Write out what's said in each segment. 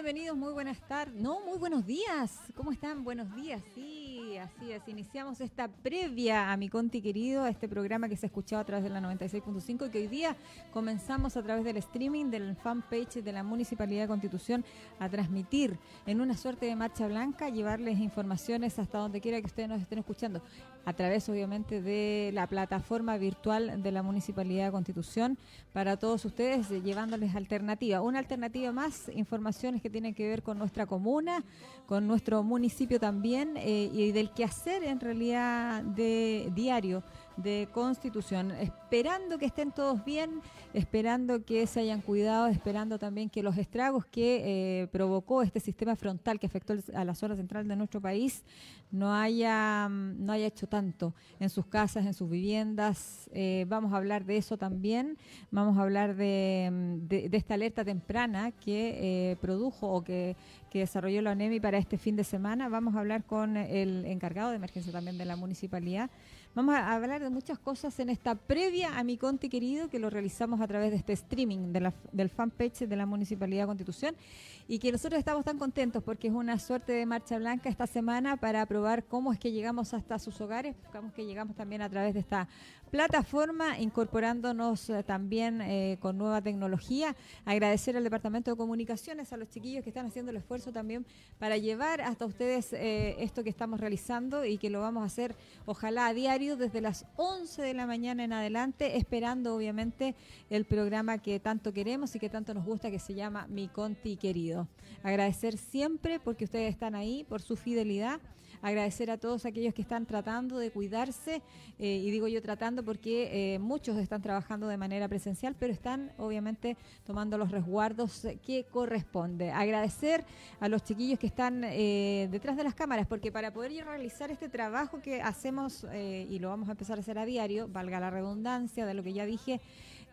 Bienvenidos, muy buenas tardes muy buenos días. ¿Cómo están? Buenos días. Iniciamos esta previa a mi Conti querido, a este programa que se ha escuchado a través de la 96.5 y que hoy día comenzamos a través del streaming del fanpage de la Municipalidad de Constitución a transmitir en una suerte de marcha blanca, llevarles informaciones hasta donde quiera que ustedes nos estén escuchando, a través obviamente de la plataforma virtual de la Municipalidad de Constitución para todos ustedes, llevándoles alternativa. Una alternativa más, informaciones que tienen que ver con nuestra comuna, con nuestro municipio también eh, y del quehacer en realidad de diario de Constitución, esperando que estén todos bien, esperando que se hayan cuidado, esperando también que los estragos que eh, provocó este sistema frontal que afectó a la zona central de nuestro país no haya, no haya hecho tanto en sus casas, en sus viviendas. Eh, vamos a hablar de eso también, vamos a hablar de, de, esta alerta temprana que eh, produjo o que, que desarrolló la ONEMI para este fin de semana. Vamos a hablar con el encargado de emergencia también de la municipalidad Vamos a hablar de muchas cosas en esta previa a mi Conti querido, que lo realizamos a través de este streaming del fanpage de la Municipalidad de Constitución y que nosotros estamos tan contentos porque es una suerte de marcha blanca esta semana para probar cómo es que llegamos hasta sus hogares, buscamos que llegamos también a través de esta plataforma, incorporándonos eh, también eh, con nueva tecnología. Agradecer al Departamento de Comunicaciones, a los chiquillos que están haciendo el esfuerzo también para llevar hasta ustedes eh, esto que estamos realizando y que lo vamos a hacer ojalá a diario desde las 11 de la mañana en adelante, esperando obviamente el programa que tanto queremos y que tanto nos gusta, que se llama Mi Conti Querido. Agradecer siempre porque ustedes están ahí, por su fidelidad agradecer a todos aquellos que están tratando de cuidarse, eh, y digo yo tratando porque eh, muchos están trabajando de manera presencial, pero están obviamente tomando los resguardos que corresponde. Agradecer a los chiquillos que están eh, detrás de las cámaras, porque para poder realizar este trabajo que hacemos, y lo vamos a empezar a hacer a diario, valga la redundancia de lo que ya dije,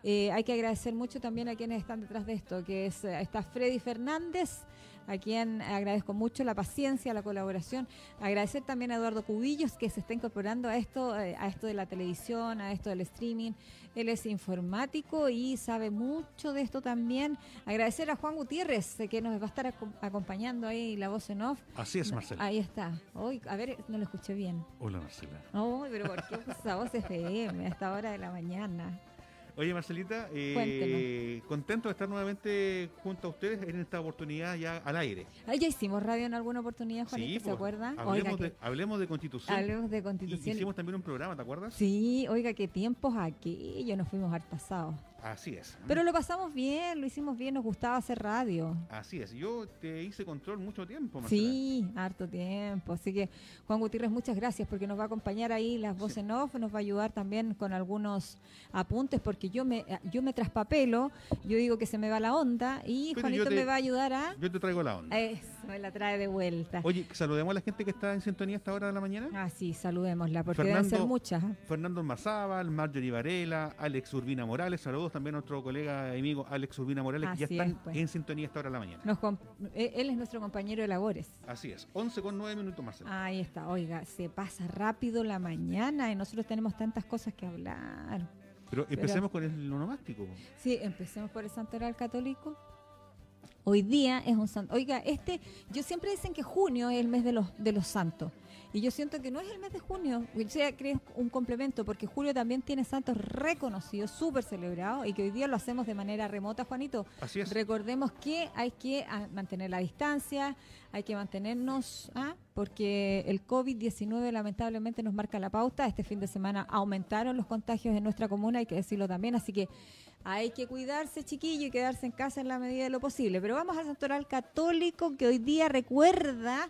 hay que agradecer mucho también a quienes están detrás de esto, que es está Freddy Fernández, a quien agradezco mucho la paciencia, la colaboración. Agradecer también a Eduardo Cubillos que se está incorporando a esto, eh, a esto de la televisión, a esto del streaming. Él es informático y sabe mucho de esto también. Agradecer a Juan Gutiérrez que nos va a estar acompañando ahí la voz en off. Así es, Marcela. Ahí está. Hoy, a ver, no lo escuché bien. Hola, Marcela. Oh, pero ¿por qué esa voz FM a esta hora de la mañana? Oye, Marcelita, eh, contento de estar nuevamente junto a ustedes en esta oportunidad ya al aire. ya hicimos radio en alguna oportunidad, Juanito, ¿se pues, acuerda? Hablemos, de, hablemos de Constitución. Hablemos de Constitución. hicimos también un programa, ¿te acuerdas? Sí, oiga, qué tiempos aquellos, nos fuimos hartasados. Así es. Pero lo pasamos bien, lo hicimos bien, nos gustaba hacer radio. Así es. Yo te hice control mucho tiempo, Marcela. Sí, harto tiempo. Así que, Juan Gutiérrez, muchas gracias porque nos va a acompañar ahí las voces en off, nos va a ayudar también con algunos apuntes porque yo me yo me traspapelo, yo digo que se me va la onda y Juanito me va a ayudar a... Yo te traigo la onda. Eso, me la trae de vuelta. Oye, saludemos a la gente que está en sintonía a esta hora de la mañana. Ah, sí, saludémosla porque deben ser muchas. ¿eh? Fernando Mazábal, Marjorie Varela, Alex Urbina Morales, saludos también a nuestro colega y amigo Alex Urbina Morales, que ya están pues. en sintonía a esta hora de la mañana. Eh, él es nuestro compañero de labores. Así es, 11 con 9 minutos, Marcelo. Ahí está, oiga, se pasa rápido la mañana y nosotros tenemos tantas cosas que hablar. Pero empecemos con el onomástico. Sí, empecemos por el santoral católico. Hoy día es un santo. Oiga, este, yo siempre dicen que junio es el mes de los de los santos. Y yo siento que no es el mes de junio, o sea, un complemento, porque julio también tiene santos reconocidos, súper celebrados, y que hoy día lo hacemos de manera remota, Juanito. Así es. Recordemos que hay que ah, mantener la distancia, hay que mantenernos, ¿ah? porque el COVID-19 lamentablemente nos marca la pauta. Este fin de semana aumentaron los contagios en nuestra comuna, hay que decirlo también, así que hay que cuidarse, chiquillo, y quedarse en casa en la medida de lo posible. Pero vamos al santoral católico que hoy día recuerda,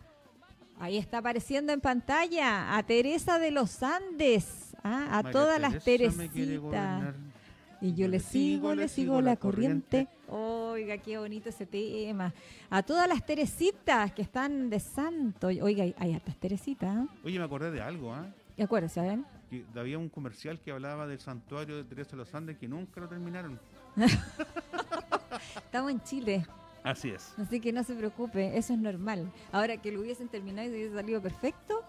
ahí está apareciendo en pantalla, a Teresa de los Andes, ¿ah? a todas las Teresitas. Y yo le sigo, le sigo la corriente. Oiga, qué bonito ese tema. A todas las Teresitas que están de santo. Oiga, hay, hartas Teresitas. ¿ah? Oye, me acordé de algo, ¿ah? ¿De acuerdo, saben? que había un comercial que hablaba del santuario de Teresa de los Andes que nunca lo terminaron. Estamos en Chile. Así es. Así que no se preocupe, eso es normal. Ahora que lo hubiesen terminado y se hubiese salido perfecto,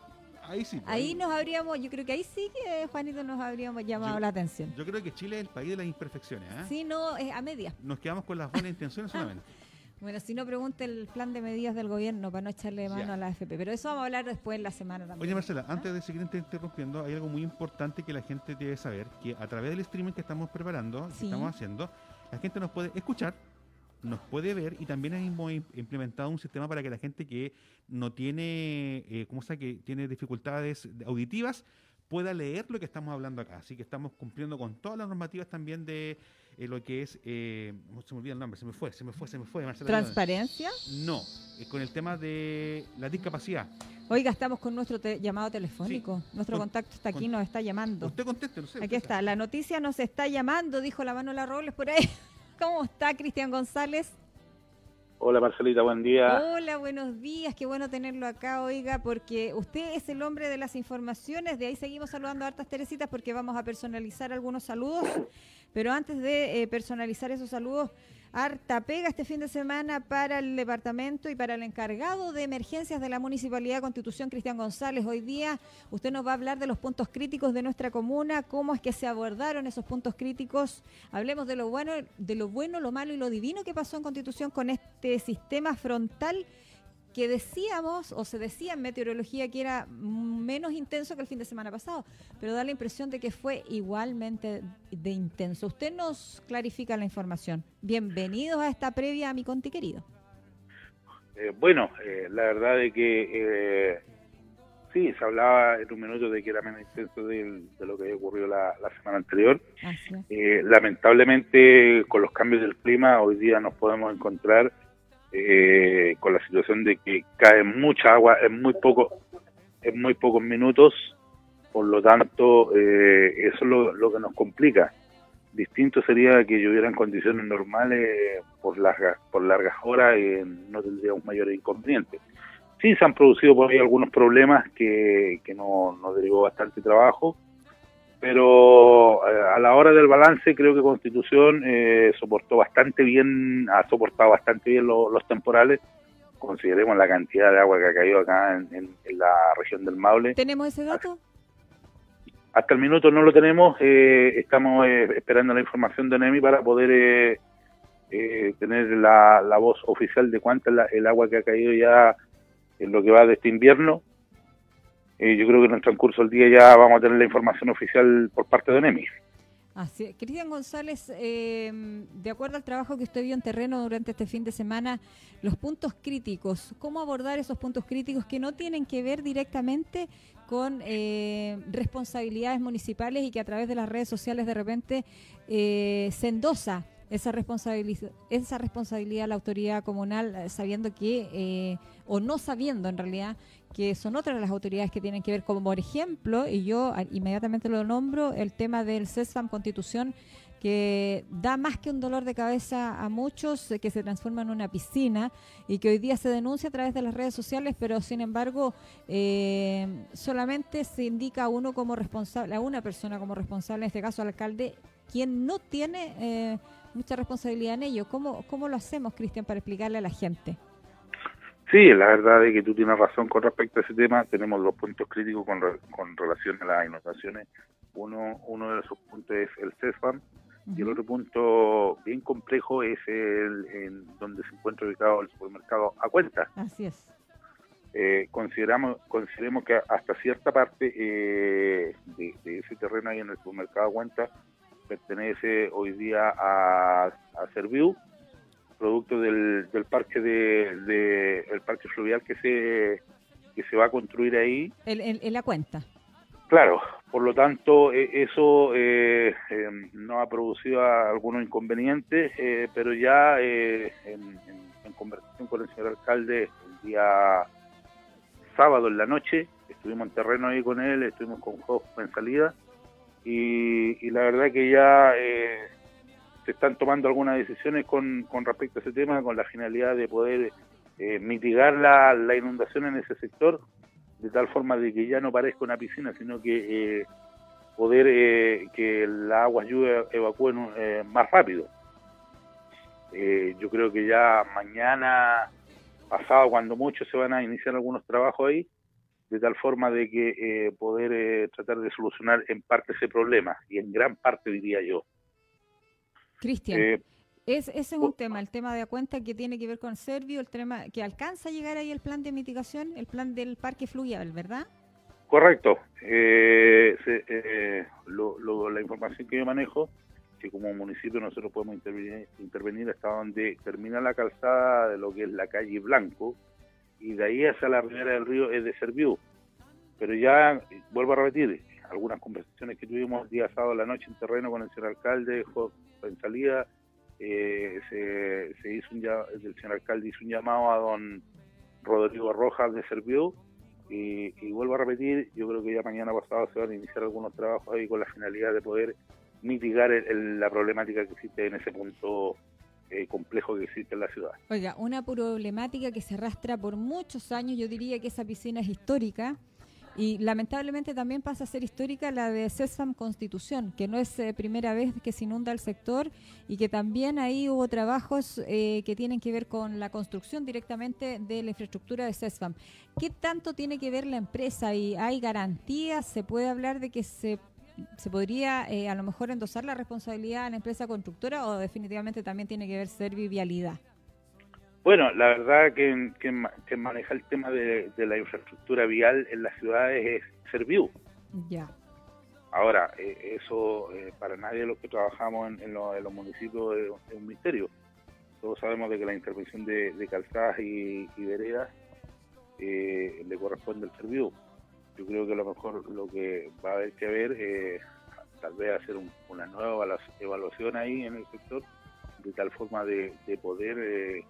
ahí sí. Pues, ahí, nos habríamos, yo creo que ahí sí que Juanito nos habríamos llamado la atención. Yo creo que Chile es el país de las imperfecciones. ¿eh? Sí, no, es a media. Nos quedamos con las buenas intenciones solamente. Bueno, si no, pregunte el plan de medidas del gobierno para no echarle mano a la AFP. Pero eso vamos a hablar después en la semana también. Oye, Marcela, antes de seguir interrumpiendo, hay algo muy importante que la gente debe saber, que a través del streaming que estamos preparando, que estamos haciendo, la gente nos puede escuchar, nos puede ver y también hemos implementado un sistema para que la gente que no tiene, eh, ¿cómo se que tiene dificultades auditivas, pueda leer lo que estamos hablando acá. Así que estamos cumpliendo con todas las normativas también de eh, lo que es, eh, se me olvida el nombre, se me fue, se me fue, se me fue. ¿Transparencia? No, eh, con el tema de la discapacidad. Oiga, estamos con nuestro llamado telefónico. Nuestro contacto está aquí, nos está llamando. Usted conteste, no sé. Aquí está, la noticia nos está llamando, dijo la mano la Robles por ahí. ¿Cómo está Cristian González? Hola Marcelita, buen día. Hola, buenos días, qué bueno tenerlo acá, oiga, porque usted es el hombre de las informaciones, de ahí seguimos saludando a hartas Teresitas porque vamos a personalizar algunos saludos, pero antes de eh, personalizar esos saludos, harta pega este fin de semana para el departamento y para el encargado de emergencias de la Municipalidad de Constitución, Cristian González. Hoy día usted nos va a hablar de los puntos críticos de nuestra comuna, cómo es que se abordaron esos puntos críticos. Hablemos de lo bueno, de lo bueno, lo malo y lo divino que pasó en Constitución con este sistema frontal que decíamos o se decía en meteorología que era menos intenso que el fin de semana pasado, pero da la impresión de que fue igualmente de intenso. Usted nos clarifica la información. Bienvenidos a esta previa a mi conti querido. Eh, bueno, eh, la verdad es que eh, sí, se hablaba en un minuto de que era menos intenso de, lo que había ocurrido la, semana anterior. lamentablemente, con los cambios del clima, hoy día nos podemos encontrar eh, con la situación de que cae mucha agua en muy poco en muy pocos minutos. Por lo tanto eh, eso es lo, que nos complica. Distinto sería que lloviera en condiciones normales por largas por largas horas y no tendríamos mayores inconvenientes sí se han producido por ahí algunos problemas que, que nos no derivó bastante trabajo pero eh, a la hora del balance creo que Constitución eh, soportó bastante bien, ha soportado bastante bien los temporales. Consideremos la cantidad de agua que ha caído acá en, la región del Maule. ¿Tenemos ese dato? Hasta el minuto no lo tenemos, eh, estamos esperando la información de NEMI para poder tener la, voz oficial de cuánta es el agua que ha caído ya en lo que va de este invierno eh, yo creo que en el transcurso del día ya vamos a tener la información oficial por parte de NEMI. Así, Cristian González, eh, de acuerdo al trabajo que usted vio en terreno durante este fin de semana, los puntos críticos, ¿cómo abordar esos puntos críticos que no tienen que ver directamente con eh, responsabilidades municipales y que a través de las redes sociales de repente se endosa esa responsabilidad, esa responsabilidad a la autoridad comunal, sabiendo que, o no sabiendo en realidad, que son otras de las autoridades que tienen que ver, como por ejemplo, y yo inmediatamente lo nombro, el tema del CESFAM Constitución, que da más que un dolor de cabeza a muchos, que se transforma en una piscina y que hoy día se denuncia a través de las redes sociales, pero sin embargo eh, solamente se indica a uno como responsable, a una persona como responsable, en este caso al alcalde, quien no tiene eh, mucha responsabilidad en ello. ¿Cómo, ¿Cómo lo hacemos, Cristian, para explicarle a la gente? Sí, la verdad es que tú tienes razón con respecto a ese tema. Tenemos dos puntos críticos con, con relación a las inundaciones. Uno, uno de esos puntos es el CESFAM y el otro punto bien complejo es el en donde se encuentra ubicado el supermercado a cuenta. Así es. Eh, consideramos consideremos que hasta cierta parte eh, de, ese terreno ahí en el supermercado a cuenta pertenece hoy día a, a Serviu producto del, del parque de, el parque fluvial que se que se va a construir ahí. En, la cuenta. Claro por lo tanto e, eso eh, em, no ha producido algunos inconvenientes eh, pero ya eh, en, conversación con el señor alcalde el día sábado en la noche estuvimos en terreno ahí con él estuvimos con juegos en salida y, y la verdad que ya se están tomando algunas decisiones con, con respecto a ese tema con la finalidad de poder eh, mitigar la, inundación en ese sector de tal forma de que ya no parezca una piscina, sino que eh, poder eh, que la agua lluvia evacúen más rápido. yo creo que ya mañana, pasado, cuando mucho, se van a iniciar algunos trabajos ahí, de tal forma de que poder tratar de solucionar en parte ese problema, y en gran parte diría yo. Cristian. Eh, Es, ese es un tema, el tema de la cuenta que tiene que ver con Servio, el tema que alcanza a llegar ahí el plan de mitigación, el plan del parque fluvial, ¿verdad? Correcto. Eh, eh, la información que yo manejo, que como municipio nosotros podemos intervenir, intervenir hasta donde termina la calzada de lo que es la calle Blanco, y de ahí hacia la ribera del río es de Serviu. Pero ya, vuelvo a repetir, algunas conversaciones que tuvimos el día sábado la noche en terreno con el señor alcalde, en salida, eh, se, hizo un, el señor alcalde hizo un llamado a don Rodrigo Rojas de Serviu y, vuelvo a repetir, yo creo que ya mañana pasado se van a iniciar algunos trabajos ahí con la finalidad de poder mitigar la problemática que existe en ese punto eh, complejo que existe en la ciudad. Oiga, una problemática que se arrastra por muchos años, yo diría que esa piscina es histórica, y lamentablemente también pasa a ser histórica la de CESFAM Constitución, que no es eh, primera vez que se inunda el sector y que también ahí hubo trabajos eh, que tienen que ver con la construcción directamente de la infraestructura de CESFAM. ¿Qué tanto tiene que ver la empresa y hay garantías? ¿Se puede hablar de que se, se podría eh, a lo mejor endosar la responsabilidad a la empresa constructora o definitivamente también tiene que ver servivialidad? Bueno, la verdad que, que, maneja el tema de, la infraestructura vial en las ciudades es Serviu. Ya. Ahora, eh, eso eh, para nadie de los que trabajamos en, los municipios es, un misterio. Todos sabemos de que la intervención de, calzadas y, veredas eh, le corresponde al Serviu. Yo creo que a lo mejor lo que va a haber que ver, tal vez hacer una nueva evaluación ahí en el sector, de tal forma de, de poder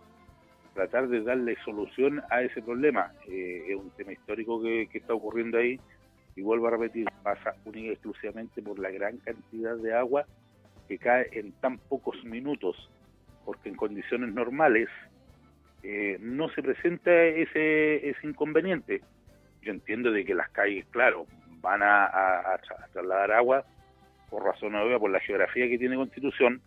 tratar de darle solución a ese problema. Eh, es un tema histórico que, está ocurriendo ahí y vuelvo a repetir, pasa única y exclusivamente por la gran cantidad de agua que cae en tan pocos minutos, porque en condiciones normales eh, no se presenta ese, inconveniente. Yo entiendo de que las calles, claro, van a, trasladar agua por razón obvia, por la geografía que tiene Constitución,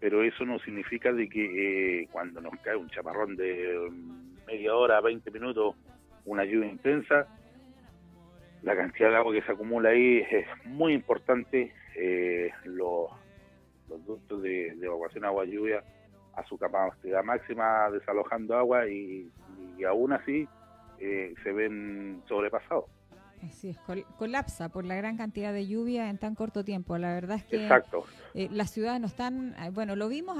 pero eso no significa de que eh, cuando nos cae un chaparrón de media hora, 20 minutos, una lluvia intensa, la cantidad de agua que se acumula ahí es muy importante. Eh, los, los ductos de, evacuación agua-lluvia a su capacidad máxima desalojando agua y, aún así eh, se ven sobrepasados. Así es, colapsa por la gran cantidad de lluvia en tan corto tiempo. La verdad es que eh, las ciudades no están, eh, bueno, lo vimos,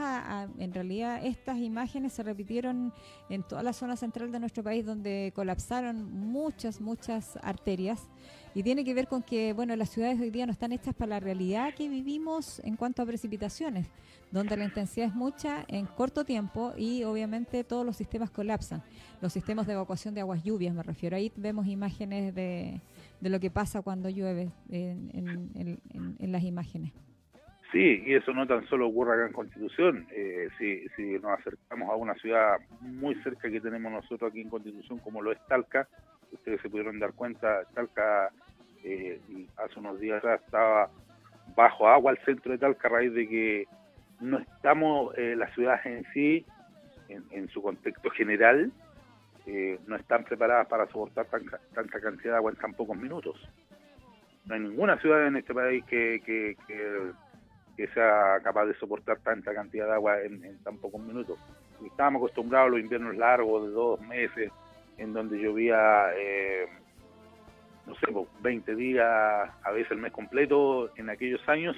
en realidad estas imágenes se repitieron en toda la zona central de nuestro país donde colapsaron muchas, muchas arterias y tiene que ver con que, bueno, las ciudades hoy día no están hechas para la realidad que vivimos en cuanto a precipitaciones, donde la intensidad es mucha en corto tiempo y obviamente todos los sistemas colapsan. Los sistemas de evacuación de aguas lluvias, me refiero. Ahí vemos imágenes de, de lo que pasa cuando llueve en, en, las imágenes. Sí, y eso no tan solo ocurre acá en Constitución. Eh, si, nos acercamos a una ciudad muy cerca que tenemos nosotros aquí en Constitución, como lo es Talca, ustedes se pudieron dar cuenta, Talca eh, hace unos días estaba bajo agua el centro de Talca a raíz de que no estamos, eh, las ciudades en sí, en, su contexto general, eh, no están preparadas para soportar tanta cantidad de agua en tan pocos minutos. No hay ninguna ciudad en este país que, que, que, sea capaz de soportar tanta cantidad de agua en, tan pocos minutos. Estábamos acostumbrados a los inviernos largos de dos meses, en donde llovía eh, no sé, 20 días, a veces el mes completo en aquellos años.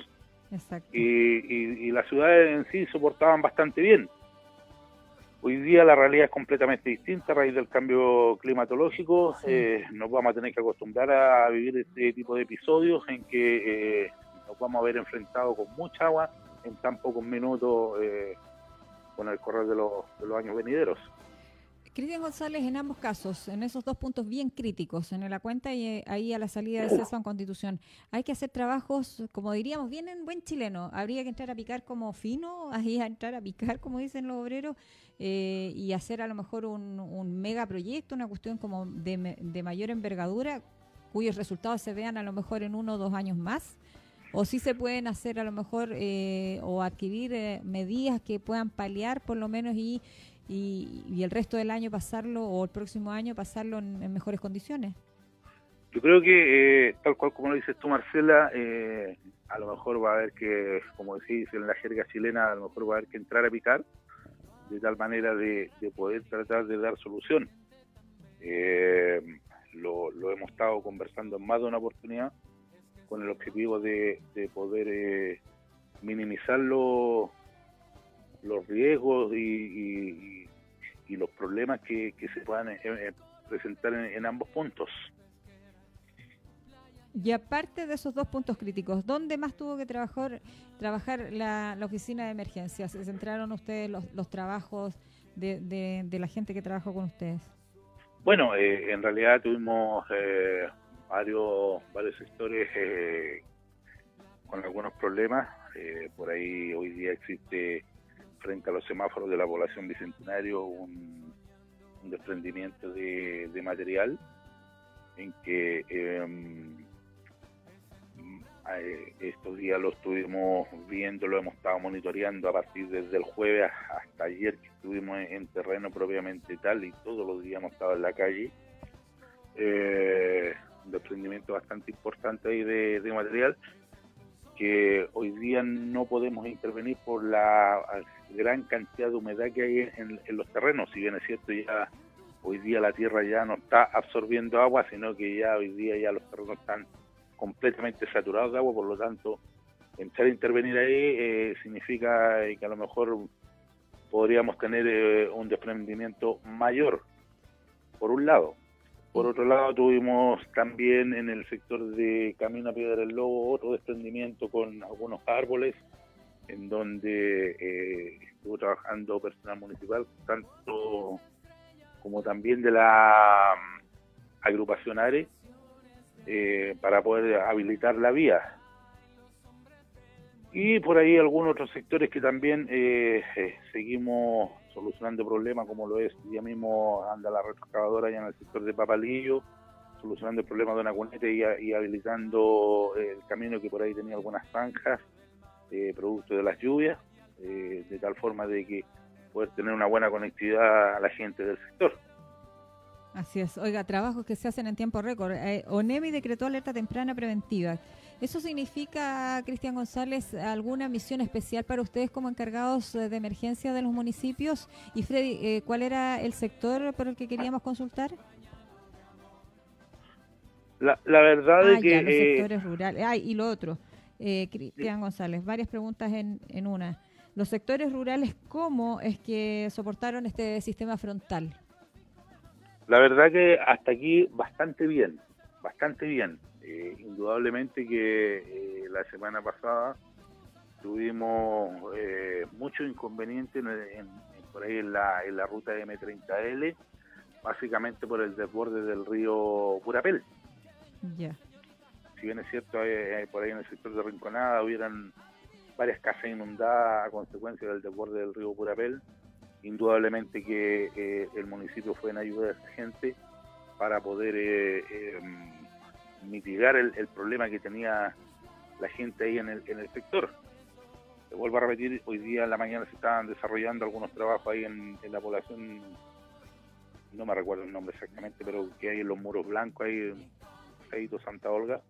Y, las ciudades en sí soportaban bastante bien. Hoy día la realidad es completamente distinta a raíz del cambio climatológico. Eh, nos vamos a tener que acostumbrar a vivir este tipo de episodios en que eh, nos vamos a ver enfrentados con mucha agua en tan pocos minutos eh, con el correr de los años venideros. Cristian González, en ambos casos, en esos dos puntos bien críticos, en la cuenta y eh, ahí a la salida de en Constitución, hay que hacer trabajos, como diríamos, bien en buen chileno. Habría que entrar a picar como fino, ahí a entrar a picar, como dicen los obreros, eh, y hacer a lo mejor un, un megaproyecto, una cuestión como de, de mayor envergadura, cuyos resultados se vean a lo mejor en uno o dos años más o si se pueden hacer a lo mejor eh, o adquirir medidas que puedan paliar por lo menos y y, el resto del año pasarlo o el próximo año pasarlo en, mejores condiciones? Yo creo que, eh, tal cual como lo dices tú, Marcela, eh, a lo mejor va a haber que, como decís en la jerga chilena, a lo mejor va a haber que entrar a picar, de tal manera de, poder tratar de dar solución. Eh, lo, hemos estado conversando en más de una oportunidad con el objetivo de, poder eh, minimizar los riesgos y, los problemas que, se puedan eh, presentar en ambos puntos. Y aparte de esos dos puntos críticos, ¿dónde más tuvo que trabajar, trabajar la, oficina de emergencias? ¿Se centraron ustedes los, los trabajos de, de, la gente que trabajó con ustedes? Bueno, eh, en realidad tuvimos eh, varios, varios sectores eh, con algunos problemas. por ahí hoy día existe frente a los semáforos de la población bicentenario un, desprendimiento de, material en que em, eh, estos días lo estuvimos viendo, lo hemos estado monitoreando a partir desde el jueves hasta ayer que estuvimos en, terreno propiamente tal y todos los días hemos estado en la calle. Eh, un desprendimiento bastante importante ahí de, material que hoy día no podemos intervenir por la gran cantidad de humedad que hay en, los terrenos, si bien es cierto ya hoy día la tierra ya no está absorbiendo agua, sino que ya hoy día ya los terrenos están completamente saturados de agua, por lo tanto, entrar a intervenir ahí eh, significa que a lo mejor podríamos tener eh, un desprendimiento mayor, por un lado. Por otro lado, tuvimos también en el sector de Camino a Piedra del Lobo otro desprendimiento con algunos árboles, en donde eh, estuvo trabajando personal municipal, tanto como también de la mm, agrupación ARE, eh, para poder habilitar la vía. Y por ahí algunos otros sectores que también eh, eh, seguimos solucionando problemas, como lo es, ya mismo anda la retroexcavadora ya en el sector de Papalillo, solucionando el problema de una cuneta y, habilitando el camino que por ahí tenía algunas zanjas, producto de las lluvias, de tal forma de que poder tener una buena conectividad a la gente del sector. Así es. Oiga, trabajos que se hacen en tiempo récord. Eh, ONEMI decretó alerta temprana preventiva. ¿Eso significa, Cristian González, alguna misión especial para ustedes como encargados de emergencia de los municipios? Y Freddy, eh, ¿cuál era el sector por el que queríamos consultar? La, verdad es que... los eh, sectores rurales. Ay, y lo otro, Cristian González, varias preguntas en, en una. Los sectores rurales, ¿cómo es que soportaron este sistema frontal? La verdad que hasta aquí bastante bien, bastante bien. Eh, indudablemente que eh, la semana pasada tuvimos eh, muchos inconvenientes por ahí en la, en la ruta M30L, básicamente por el desborde del río Purapel. Ya. Si bien es cierto, por ahí en el sector de Rinconada hubieran varias casas inundadas a consecuencia del desborde del río Purapel, indudablemente que eh, el municipio fue en ayuda de esa gente para poder eh, eh, mitigar el, problema que tenía la gente ahí en el, en el sector. Vuelvo a repetir, hoy día en la mañana se estaban desarrollando algunos trabajos ahí en, la población, no me recuerdo el nombre exactamente, pero que hay en los muros blancos, ahí en Santa Olga.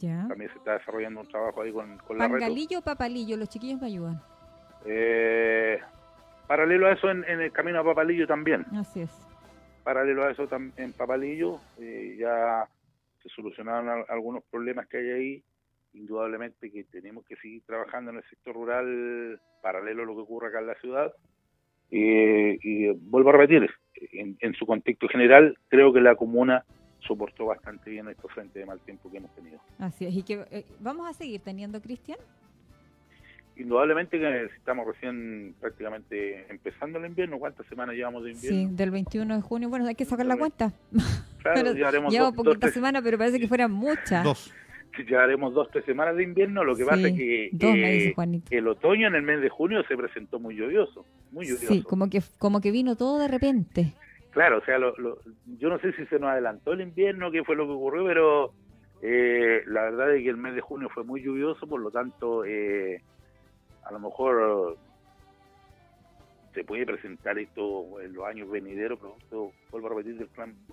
También se está desarrollando un trabajo ahí con, con la ¿Pangalillo o papalillo? Los chiquillos me ayudan. Eh, Paralelo a eso en, el camino a Papalillo también. Así es. Paralelo a eso en Papalillo eh, ya se solucionaron algunos problemas que hay ahí. Indudablemente que tenemos que seguir trabajando en el sector rural paralelo a lo que ocurre acá en la ciudad. y vuelvo a repetir, en, su contexto general, creo que la comuna soportó bastante bien estos frentes de mal tiempo que hemos tenido. Así es, y que eh, vamos a seguir teniendo, Cristian indudablemente que estamos recién prácticamente empezando el invierno. ¿Cuántas semanas llevamos de invierno? Sí, del 21 de junio. Bueno, hay que sacar la cuenta. Claro, llevaremos Llevamos poquitas semanas, pero parece que fueran muchas. Dos. Llevaremos dos, tres semanas de invierno. Lo que pasa es que eh, el otoño en el mes de junio se presentó muy lluvioso. Muy lluvioso. Sí, como que, como que vino todo de repente. Claro, o sea, yo no sé si se nos adelantó el invierno, qué fue lo que ocurrió, pero eh, la verdad es que el mes de junio fue muy lluvioso, por lo tanto... Eh, a lo mejor se puede presentar esto en los años venideros, pero vuelvo a repetir, del,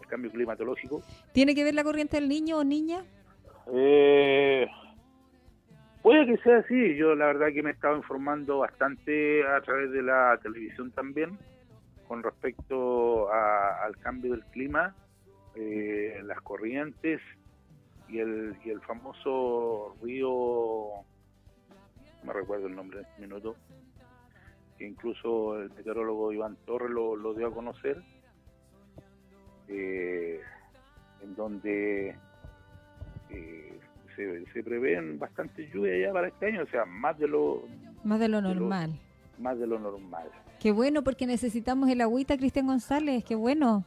cambio climatológico. ¿Tiene que ver la corriente del niño o niña? Eh, Puede que sea así. Yo la verdad que me he estado informando bastante a través de la televisión también con respecto al cambio del clima, eh, las corrientes y el, y el famoso río, no me recuerdo el nombre en este minuto, que incluso el meteorólogo Iván Torres lo, dio a conocer, eh, en donde eh, se, se, prevén bastante lluvia ya para este año, o sea, más de lo... Más de lo normal. más de lo normal. Qué bueno, porque necesitamos el agüita, Cristian González, qué bueno.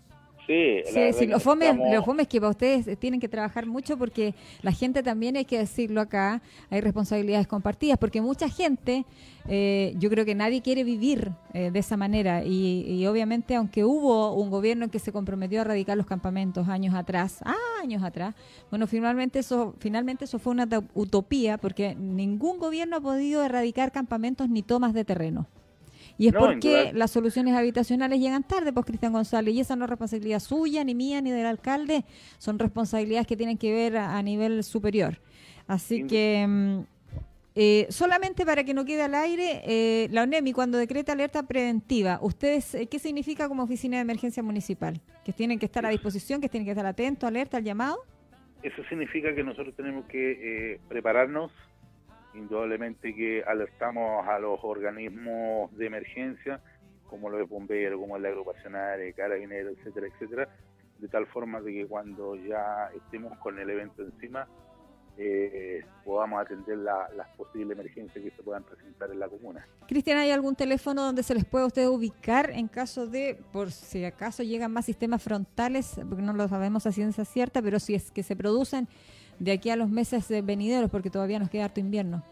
Sí, sí, los fomes, los fomes que para ustedes tienen que trabajar mucho porque la gente también, hay que decirlo acá, hay responsabilidades compartidas, porque mucha gente, eh, yo creo que nadie quiere vivir eh, de esa manera y, obviamente aunque hubo un gobierno que se comprometió a erradicar los campamentos años atrás, años atrás, bueno, finalmente eso, finalmente eso fue una utopía porque ningún gobierno ha podido erradicar campamentos ni tomas de terreno. Y es porque las soluciones habitacionales llegan tarde, pues Cristian González, y esa no es responsabilidad suya, ni mía, ni del alcalde, son responsabilidades que tienen que ver a, nivel superior. Así que... Mm, eh, solamente para que no quede al aire, eh, la ONEMI cuando decreta alerta preventiva, ¿ustedes eh, qué significa como oficina de emergencia municipal? ¿Que tienen que estar a disposición, que tienen que estar atentos, alerta al llamado? Eso significa que nosotros tenemos que prepararnos indudablemente que alertamos a los organismos de emergencia, como los bomberos, como la agrupacional, carabineros, etcétera, etcétera, de tal forma de que cuando ya estemos con el evento encima, eh, podamos atender las posibles emergencias que se puedan presentar en la comuna. Cristian, ¿hay algún teléfono donde se les pueda usted ubicar en caso de, por si acaso llegan más sistemas frontales, porque no lo sabemos a ciencia cierta, pero si es que se producen de aquí a los meses venideros, porque todavía nos queda harto invierno.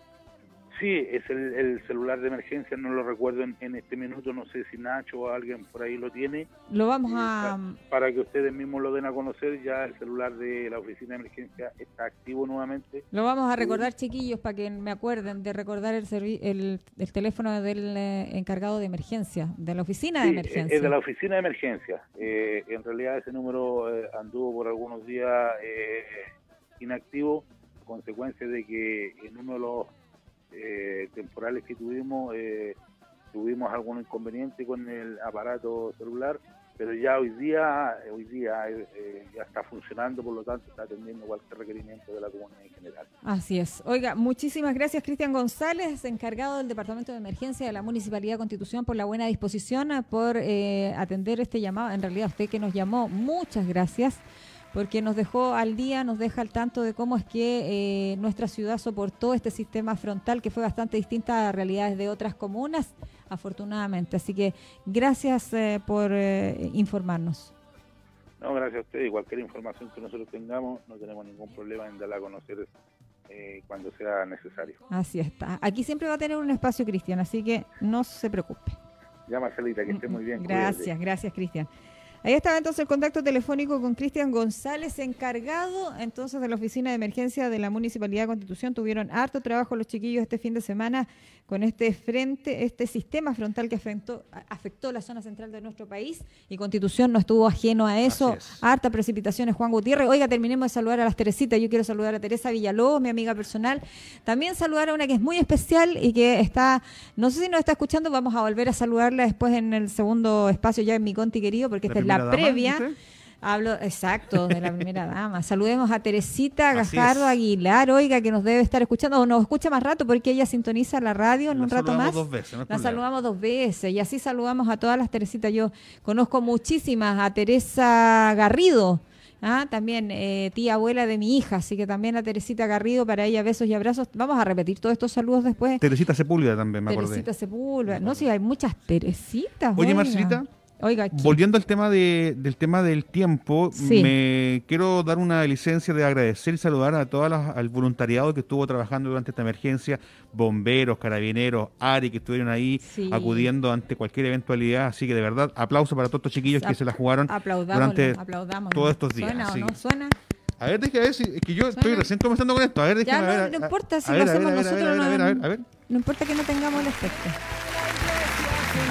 Sí, es el, celular de emergencia, no lo recuerdo en, este minuto, no sé si Nacho o alguien por ahí lo tiene. Lo vamos a... Para, que ustedes mismos lo den a conocer, ya el celular de la oficina de emergencia está activo nuevamente. Lo vamos a recordar, chiquillos, para que me acuerden de recordar el, el, el teléfono del eh, encargado de emergencia, de la oficina de emergencia. Es de la oficina de emergencia. Eh, en realidad ese número eh, anduvo por algunos días inactivo, consecuencia de que en uno de los eh, temporales que tuvimos eh, tuvimos algún inconveniente con el aparato celular, pero ya hoy día hoy día eh, ya está funcionando, por lo tanto está atendiendo cualquier requerimiento de la comunidad en general. Así es. Oiga, muchísimas gracias Cristian González, encargado del Departamento de Emergencia de la Municipalidad de Constitución, por la buena disposición, por atender este llamado. En realidad, usted que nos llamó, muchas gracias porque nos dejó al día, nos deja al tanto de cómo es que eh, nuestra ciudad soportó este sistema frontal que fue bastante distinta a realidades de otras comunas, afortunadamente. Así que gracias eh, por eh, informarnos. No, gracias a usted. Y cualquier información que nosotros tengamos, no tenemos ningún problema en darla a conocer cuando sea necesario. Así está. Aquí siempre va a tener un espacio, Cristian, así que no se preocupe. Ya, Marcelita, que esté muy bien. Gracias, gracias, Cristian. Ahí estaba entonces el contacto telefónico con Cristian González, encargado entonces de la oficina de emergencia de la Municipalidad de Constitución. Tuvieron harto trabajo los chiquillos este fin de semana con este frente, este sistema frontal que afectó, afectó la zona central de nuestro país y Constitución no estuvo ajeno a eso. Harta precipitaciones, Juan Gutiérrez. Oiga, terminemos de saludar a las Teresitas. Yo quiero saludar a Teresa Villalobos, mi amiga personal. También saludar a una que es muy especial y que está, no sé si nos está escuchando, vamos a volver a saludarla después en el segundo espacio ya en mi conti querido, porque esta es la previa. Hablo, exacto, de la primera dama. Saludemos a Teresita Gajardo Aguilar, oiga, que nos debe estar escuchando, o nos escucha más rato porque ella sintoniza la radio en un rato más. Dos veces, la saludamos dos veces y así saludamos a todas las Teresitas. Yo conozco muchísimas, a Teresa Garrido, ¿ah? también eh, tía abuela de mi hija, así que también a Teresita Garrido, para ella besos y abrazos. Vamos a repetir todos estos saludos después. Teresita Sepúlveda también, me acordé. Teresita Sepúlveda. No, sí, hay muchas Teresitas. Oye, Marcelita. Oiga, Volviendo al tema de, del tema del tiempo, me quiero dar una licencia de agradecer y saludar a todo al voluntariado que estuvo trabajando durante esta emergencia, bomberos, carabineros, ARI que estuvieron ahí acudiendo ante cualquier eventualidad. Así que de verdad, aplauso para todos estos chiquillos que se la jugaron durante todos estos días. ¿Suena o no suena? A ver, déjame ver si es que yo estoy recién comenzando con esto. A ver, ya, no, ver, no importa si lo hacemos nosotros. No importa que no tengamos el efecto.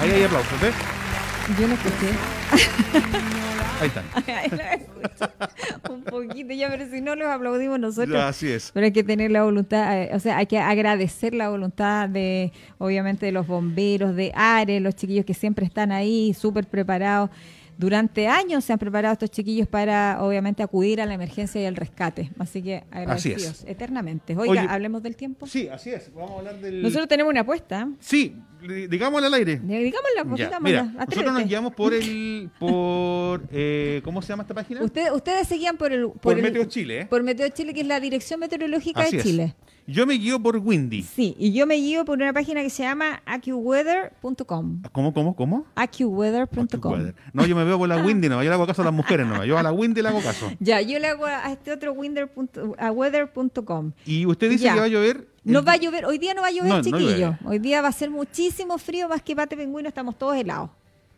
Ahí hay aplausos, ¿ves? Yo no escuché. Ahí están. un poquito ya, pero si no los aplaudimos nosotros. así es. Pero hay que tener la voluntad, eh, o sea, hay que agradecer la voluntad de, obviamente, de los bomberos, de ARE, los chiquillos que siempre están ahí, súper preparados. Durante años se han preparado estos chiquillos para, obviamente, acudir a la emergencia y al rescate. Así que agradecidos eternamente. Oiga, hablemos del tiempo. Sí, así es. Vamos a hablar del... Nosotros tenemos una apuesta. Sí, digámosla al aire. Digámosla, ya, mira, nosotros nos guiamos por el... por eh, ¿Cómo se llama esta página? Ustedes, ustedes seguían por el... Por, Meteo Chile. ¿eh? Por Meteo Chile, que es la Dirección Meteorológica de Chile. Yo me guío por Windy. Sí, y yo me guío por una página que se llama AccuWeather.com. ¿Cómo, cómo, cómo? AccuWeather.com. No, yo me veo por la Windy, no, yo le hago caso a las mujeres, no, yo a la Windy le hago caso. Ya, yo le hago a este otro weather.com. Y usted dice que va a llover. No va a llover, hoy día no va a llover, chiquillo. hoy día va a ser muchísimo frío, más que pate pingüino, estamos todos helados.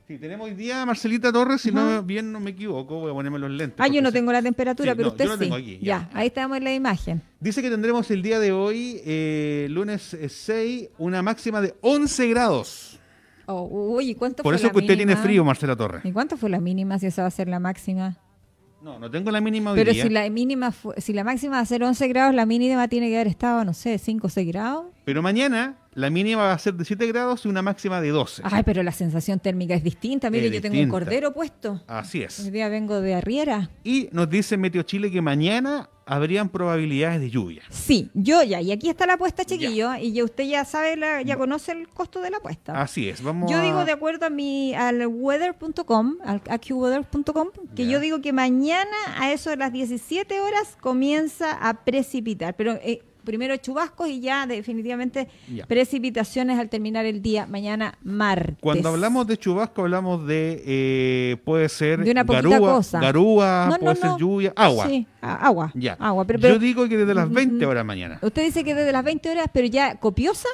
Sí, tenemos hoy día a Marcelita Torres, si no bien no me equivoco, voy a ponerme los lentes. Ah, yo no tengo la temperatura, pero usted sí. ya. ahí estamos en la imagen. Dice que tendremos el día de hoy, eh, lunes 6, eh, una máxima de 11 grados. Oh, uy, ¿y cuánto Por eso que usted tiene frío, Marcela Torres. ¿Y cuánto fue la mínima si esa va a ser la máxima? No, no tengo la mínima Pero si la mínima si la máxima va a ser 11 grados, la mínima tiene que haber estado, no sé, 5 o 6 grados. Pero mañana la mínima va a ser de 7 grados y una máxima de 12. Ay, pero la sensación térmica es distinta. Mire, yo tengo un cordero puesto. Así es. Hoy día vengo de Arriera. Y nos dice Meteo Chile que mañana habrían probabilidades de lluvia. Sí, yo ya, y aquí está la apuesta, chiquillo, y ya usted ya sabe, ya conoce el costo de la apuesta. Así es, vamos Yo digo de acuerdo a mi, al weather.com, al AccuWeather.com, que yo digo que mañana a eso de las 17 horas comienza a precipitar, pero eh, primero chubascos y ya definitivamente precipitaciones al terminar el día mañana martes. Cuando hablamos de chubasco hablamos de eh, puede ser de una garúa, cosa. garúa puede ser lluvia, agua. Sí, agua. Ya. Agua, pero, Yo digo que desde las 20 horas mañana. Usted dice que desde las 20 horas, pero ya copiosa?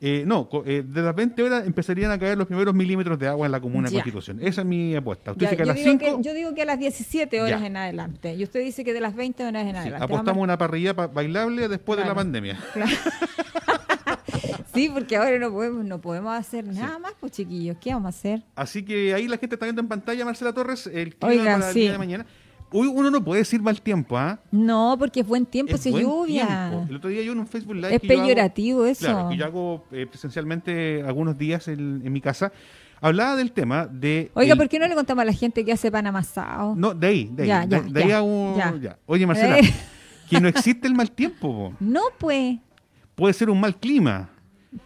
Eh, no, eh, de las 20 horas empezarían a caer los primeros milímetros de agua en la comuna de Constitución. Esa es mi apuesta. Usted dice que a las 5. yo digo que a las 17 horas en adelante. Y usted dice que de las 20 horas en adelante. apostamos una parrilla bailable después de la pandemia. sí, porque ahora no podemos, no podemos hacer nada más, pues chiquillos. ¿Qué vamos a hacer? Así que ahí la gente está viendo en pantalla, Marcela Torres, el clima para el día de mañana uno no puede decir mal tiempo, ¿ah? No, porque es buen tiempo, si lluvia. El otro día yo en un Facebook Live. Es peyorativo eso. Claro, que yo hago eh, presencialmente algunos días en, mi casa. Hablaba del tema de. Oiga, ¿por qué no le contamos a la gente que hace pan amasado? No, de ahí, de ahí. de, ahí a un. Ya. Oye, Marcela, eh. que no existe el mal tiempo. No, pues. Puede ser un mal clima.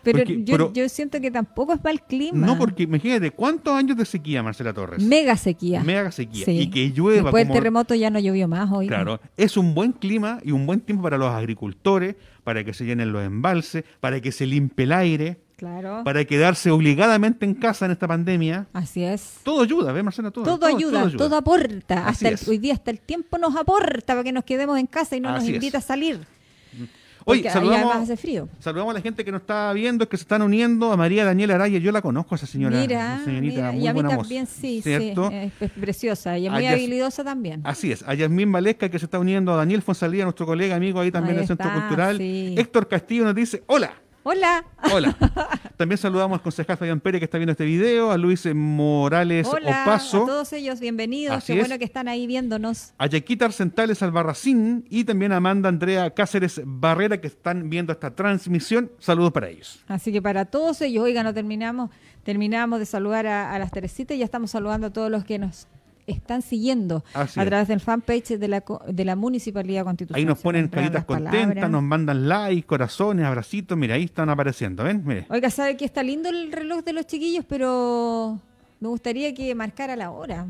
Pero, yo, siento que tampoco es mal clima. No, porque imagínate, ¿cuántos años de sequía, Marcela Torres? Mega sequía. Mega sequía. Y que llueva. Después del terremoto ya no llovió más hoy. Claro, es un buen clima y un buen tiempo para los agricultores, para que se llenen los embalses, para que se limpie el aire. Claro. Para quedarse obligadamente en casa en esta pandemia. Así es. Todo ayuda, ¿ves, Marcela? Todo, todo, ayuda, todo, aporta. hasta hoy día, hasta el tiempo nos aporta para que nos quedemos en casa y no nos invita a salir. Oye, saludamos, hace frío. saludamos a la gente que nos está viendo, que se están uniendo, a María Daniela Araya, yo la conozco a esa señora. Mira, señorita, y a mí también, sí, sí, es, preciosa y es muy habilidosa también. Así es, a Yasmín Valesca que se está uniendo, a Daniel Fonsalía, nuestro colega amigo ahí también del Centro Cultural. Héctor Castillo nos dice, hola. Hola. Hola. También saludamos al concejal Fabián Pérez que está viendo este video, a Luis Morales Hola, Opaso. A todos ellos, bienvenidos. Qué bueno que están ahí viéndonos. A Yaquita Arcentales Albarracín y también a Amanda Andrea Cáceres Barrera que están viendo esta transmisión. Saludos para ellos. Así que para todos ellos, oiga, no terminamos, terminamos de saludar a, a las Teresitas y ya estamos saludando a todos los que nos están siguiendo a través del fanpage de la, de la Municipalidad Constitucional. Ahí nos ponen caritas contentas, nos mandan likes, corazones, abracitos, mira, ahí están apareciendo, ¿ven? Mire. Oiga, sabe que está lindo el reloj de los chiquillos, pero me gustaría que marcara la hora.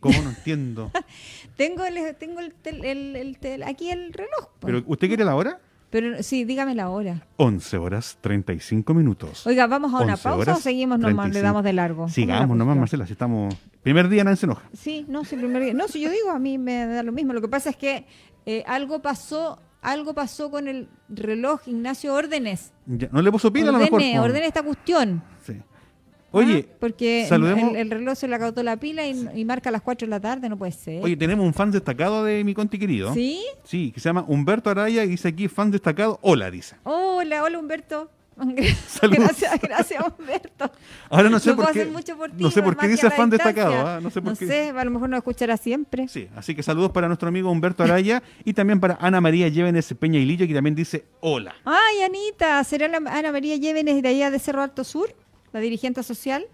¿Cómo no entiendo? tengo el, tengo el, aquí el reloj. ¿Pero usted quiere la hora? Pero sí, dígame la hora. 11 horas 35 minutos. Oiga, ¿vamos a una pausa o seguimos nomás, le damos de largo? Sigamos nomás, Marcela, si estamos... Primer día nadie se enoja. Sí, no, sí, primer día. No, si yo digo, a mí me da lo mismo. Lo que pasa es que eh, algo pasó algo pasó con el reloj Ignacio Órdenes. no le puso pila a lo mejor. Ordene esta cuestión. Sí. Oye, ah, porque el, reloj se le acabó la pila y, marca las 4 de la tarde, no puede ser. Oye, tenemos un fan destacado de mi conti querido. ¿Sí? Sí, que se llama Humberto Araya y dice aquí fan destacado. Hola, dice. Hola, hola Humberto. Gracias, gracias, Humberto. Ahora no sé por qué. no sé por qué dice fan destacado. ¿ah? No sé, por sé, a lo mejor nos escuchará siempre. Sí, así que saludos para nuestro amigo Humberto Araya y también para Ana María Llévenes Peña y Lillo, que también dice hola. Ay, Anita, ¿será la Ana María Llévenes de allá de Cerro Alto Sur? ¿La dirigente social?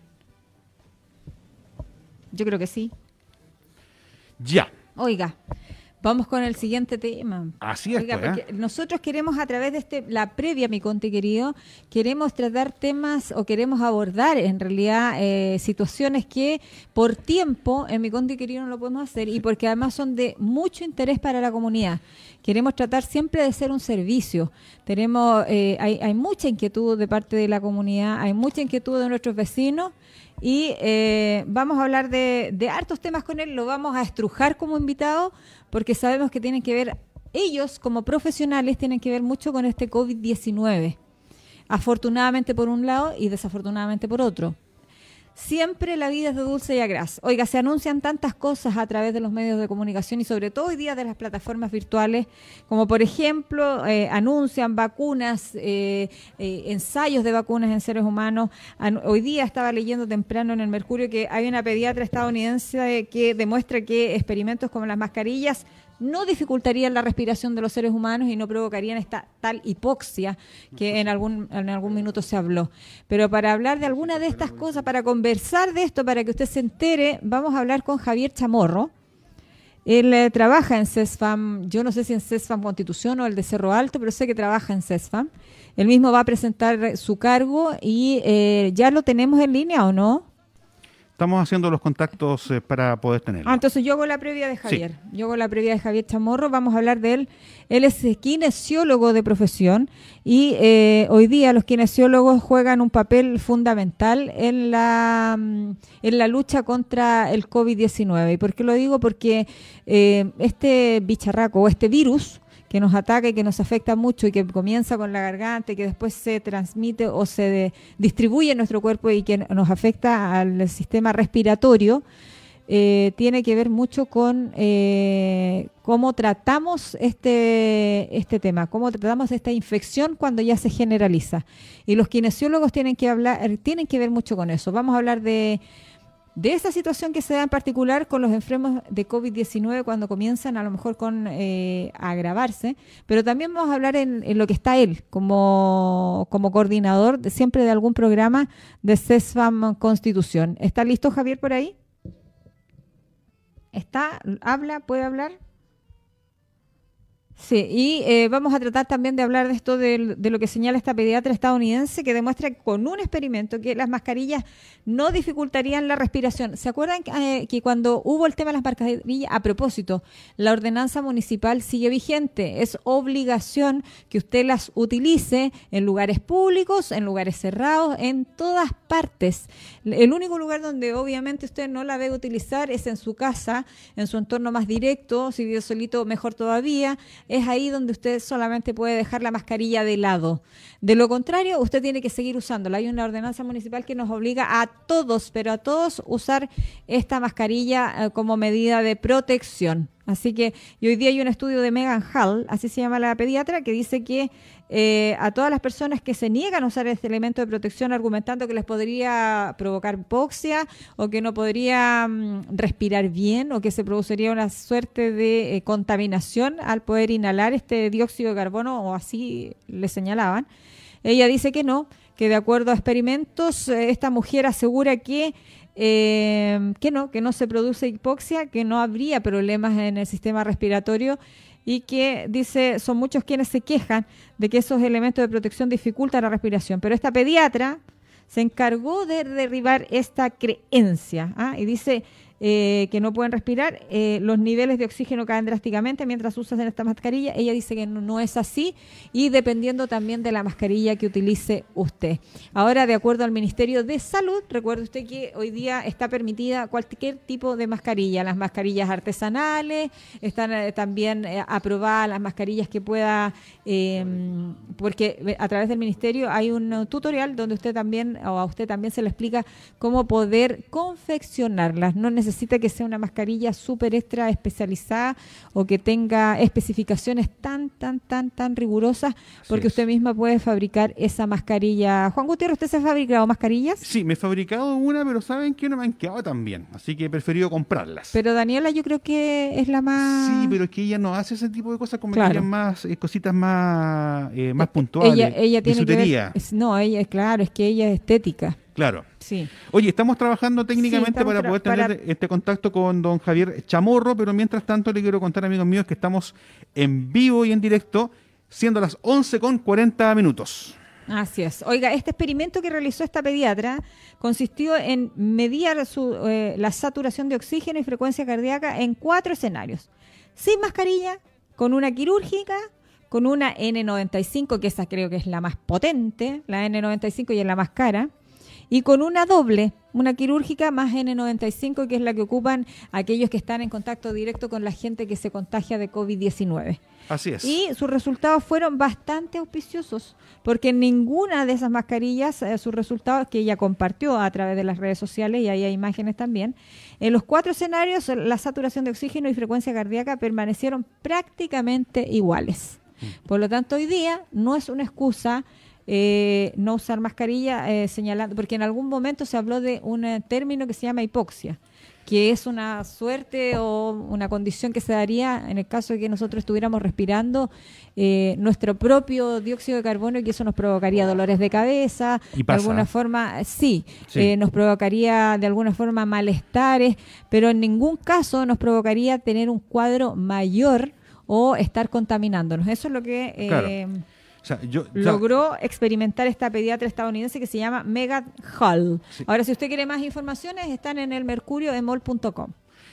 Yo creo que sí. Ya. Oiga, Vamos con el siguiente tema. Así es. Oiga, pues, ¿eh? nosotros queremos a través de este, la previa, mi conte querido, queremos tratar temas o queremos abordar en realidad eh, situaciones que por tiempo en mi conte querido no lo podemos hacer y porque además son de mucho interés para la comunidad. Queremos tratar siempre de ser un servicio. Tenemos, eh, hay, hay mucha inquietud de parte de la comunidad, hay mucha inquietud de nuestros vecinos y eh, vamos a hablar de, de, hartos temas con él, lo vamos a estrujar como invitado porque sabemos que tienen que ver, ellos como profesionales tienen que ver mucho con este COVID-19, afortunadamente por un lado y desafortunadamente por otro. Siempre la vida es de dulce y agraz. Oiga, se anuncian tantas cosas a través de los medios de comunicación y sobre todo hoy día de las plataformas virtuales, como por ejemplo eh, anuncian vacunas, eh, eh, ensayos de vacunas en seres humanos. hoy día estaba leyendo temprano en el Mercurio que hay una pediatra estadounidense que demuestra que experimentos como las mascarillas no dificultarían la respiración de los seres humanos y no provocarían esta tal hipoxia que en algún, en algún minuto se habló. Pero para hablar de alguna de estas cosas, para conversar de esto, para que usted se entere, vamos a hablar con Javier Chamorro. Él eh, trabaja en CESFAM, yo no sé si en CESFAM Constitución o el de Cerro Alto, pero sé que trabaja en CESFAM. Él mismo va a presentar su cargo y eh, ya lo tenemos en línea o no? Estamos haciendo los contactos eh, para poder tenerlo. Ah, entonces yo hago la previa de Javier. Yo hago la previa de Javier Chamorro. Vamos a hablar de él. Él es kinesiólogo de profesión y eh, hoy día los kinesiólogos juegan un papel fundamental en la, mm, en la lucha contra el COVID-19. ¿Y por qué lo digo? Porque eh, este bicharraco o este virus que nos ataca y que nos afecta mucho y que comienza con la garganta y que después se transmite o se distribuye en nuestro cuerpo y que nos afecta al sistema respiratorio, eh, tiene que ver mucho con eh, cómo tratamos este, este tema, cómo tratamos esta infección cuando ya se generaliza. Y los kinesiólogos tienen que hablar, tienen que ver mucho con eso. Vamos a hablar de de esa situación que se da en particular con los enfermos de COVID-19 cuando comienzan a lo mejor con eh, a agravarse, pero también vamos a hablar en, lo que está él como, como coordinador de, siempre de algún programa de CESFAM Constitución. ¿Está listo Javier por ahí? ¿Está? ¿Habla? ¿Puede hablar? Sí, y eh, vamos a tratar también de hablar de esto de, lo que señala esta pediatra estadounidense que demuestra con un experimento que las mascarillas no dificultarían la respiración. ¿Se acuerdan que, eh, cuando hubo el tema de las mascarillas, a propósito, la ordenanza municipal sigue vigente? Es obligación que usted las utilice en lugares públicos, en lugares cerrados, en todas partes. El único lugar donde obviamente usted no la debe utilizar es en su casa, en su entorno más directo, si vive solito mejor todavía es ahí donde usted solamente puede dejar la mascarilla de lado. De lo contrario, usted tiene que seguir usándola. Hay una ordenanza municipal que nos obliga a todos, pero a todos, usar esta mascarilla eh, como medida de protección. Así que hoy día hay un estudio de Megan Hall, así se llama la pediatra, que dice que eh, a todas las personas que se niegan a usar este elemento de protección argumentando que les podría provocar hipoxia o que no podría mm, respirar bien o que se produciría una suerte de eh, contaminación al poder inhalar este dióxido de carbono o así le señalaban. Ella dice que no, que de acuerdo a experimentos eh, esta mujer asegura que que no, que no se produce hipoxia, que no habría problemas en el sistema respiratorio y que dice, son muchos quienes se quejan de que esos elementos de protección dificultan la respiración. Pero esta pediatra se encargó de derribar esta creencia ¿ah? y dice, eh, que no pueden respirar, eh, los niveles de oxígeno caen drásticamente mientras usas esta mascarilla. Ella dice que no, es así y dependiendo también de la mascarilla que utilice usted. Ahora, de acuerdo al Ministerio de Salud, recuerde usted que hoy día está permitida cualquier tipo de mascarilla, las mascarillas artesanales, están eh, también aprobadas las mascarillas que pueda, em, porque a través del Ministerio hay un tutorial donde usted también, o a usted también se le explica cómo poder confeccionarlas. No necesariamente necesita que sea una mascarilla súper extra especializada o que tenga especificaciones tan, tan, tan, tan rigurosas, porque usted misma puede fabricar esa mascarilla. Juan Gutiérrez, ¿usted se ha fabricado mascarillas? Sí, me he fabricado una, pero ¿saben que no me han quedado tan bien? Así que he preferido comprarlas. Pero Daniela yo creo que es la más... Sí, pero es que ella no hace ese tipo de cosas, como que más, eh, cositas más, eh, más puntuales. Ella, ella tiene que ver, no, ella, claro, es que ella es estética. Claro. Sí. Oye, estamos trabajando técnicamente para poder tener este contacto con don Javier Chamorro, pero mientras tanto le quiero contar, amigos míos, que estamos en vivo y en directo, siendo las 11 con 40 minutos. Así es. Oiga, este experimento que realizó esta pediatra consistió en medir eh, la saturación de oxígeno y frecuencia cardíaca en cuatro escenarios. Sin mascarilla, con una quirúrgica, con una N95, que esa creo que es la más potente, la N95 y es la más cara, y con una doble, una quirúrgica más N95, que es la que ocupan aquellos que están en contacto directo con la gente que se contagia de COVID-19. Así es. Y sus resultados fueron bastante auspiciosos, porque ninguna de esas mascarillas, eh, sus resultados que ella compartió a través de las redes sociales, y ahí hay imágenes también, en los cuatro escenarios la saturación de oxígeno y frecuencia cardíaca permanecieron prácticamente iguales. Mm. Por lo tanto, hoy día no es una excusa eh, no usar mascarilla, eh, señalando, porque en algún momento se habló de un eh, término que se llama hipoxia, que es una suerte o una condición que se daría en el caso de que nosotros estuviéramos respirando nuestro propio dióxido de carbono y que eso nos provocaría dolores de cabeza, de alguna forma, sí, nos provocaría de alguna forma malestares, pero en ningún caso nos provocaría tener un cuadro mayor o estar contaminándonos. Eso es lo que logró experimentar esta pediatra estadounidense que se llama Megan Hall. Ahora, si usted quiere más informaciones, están en el mercurioemol.com.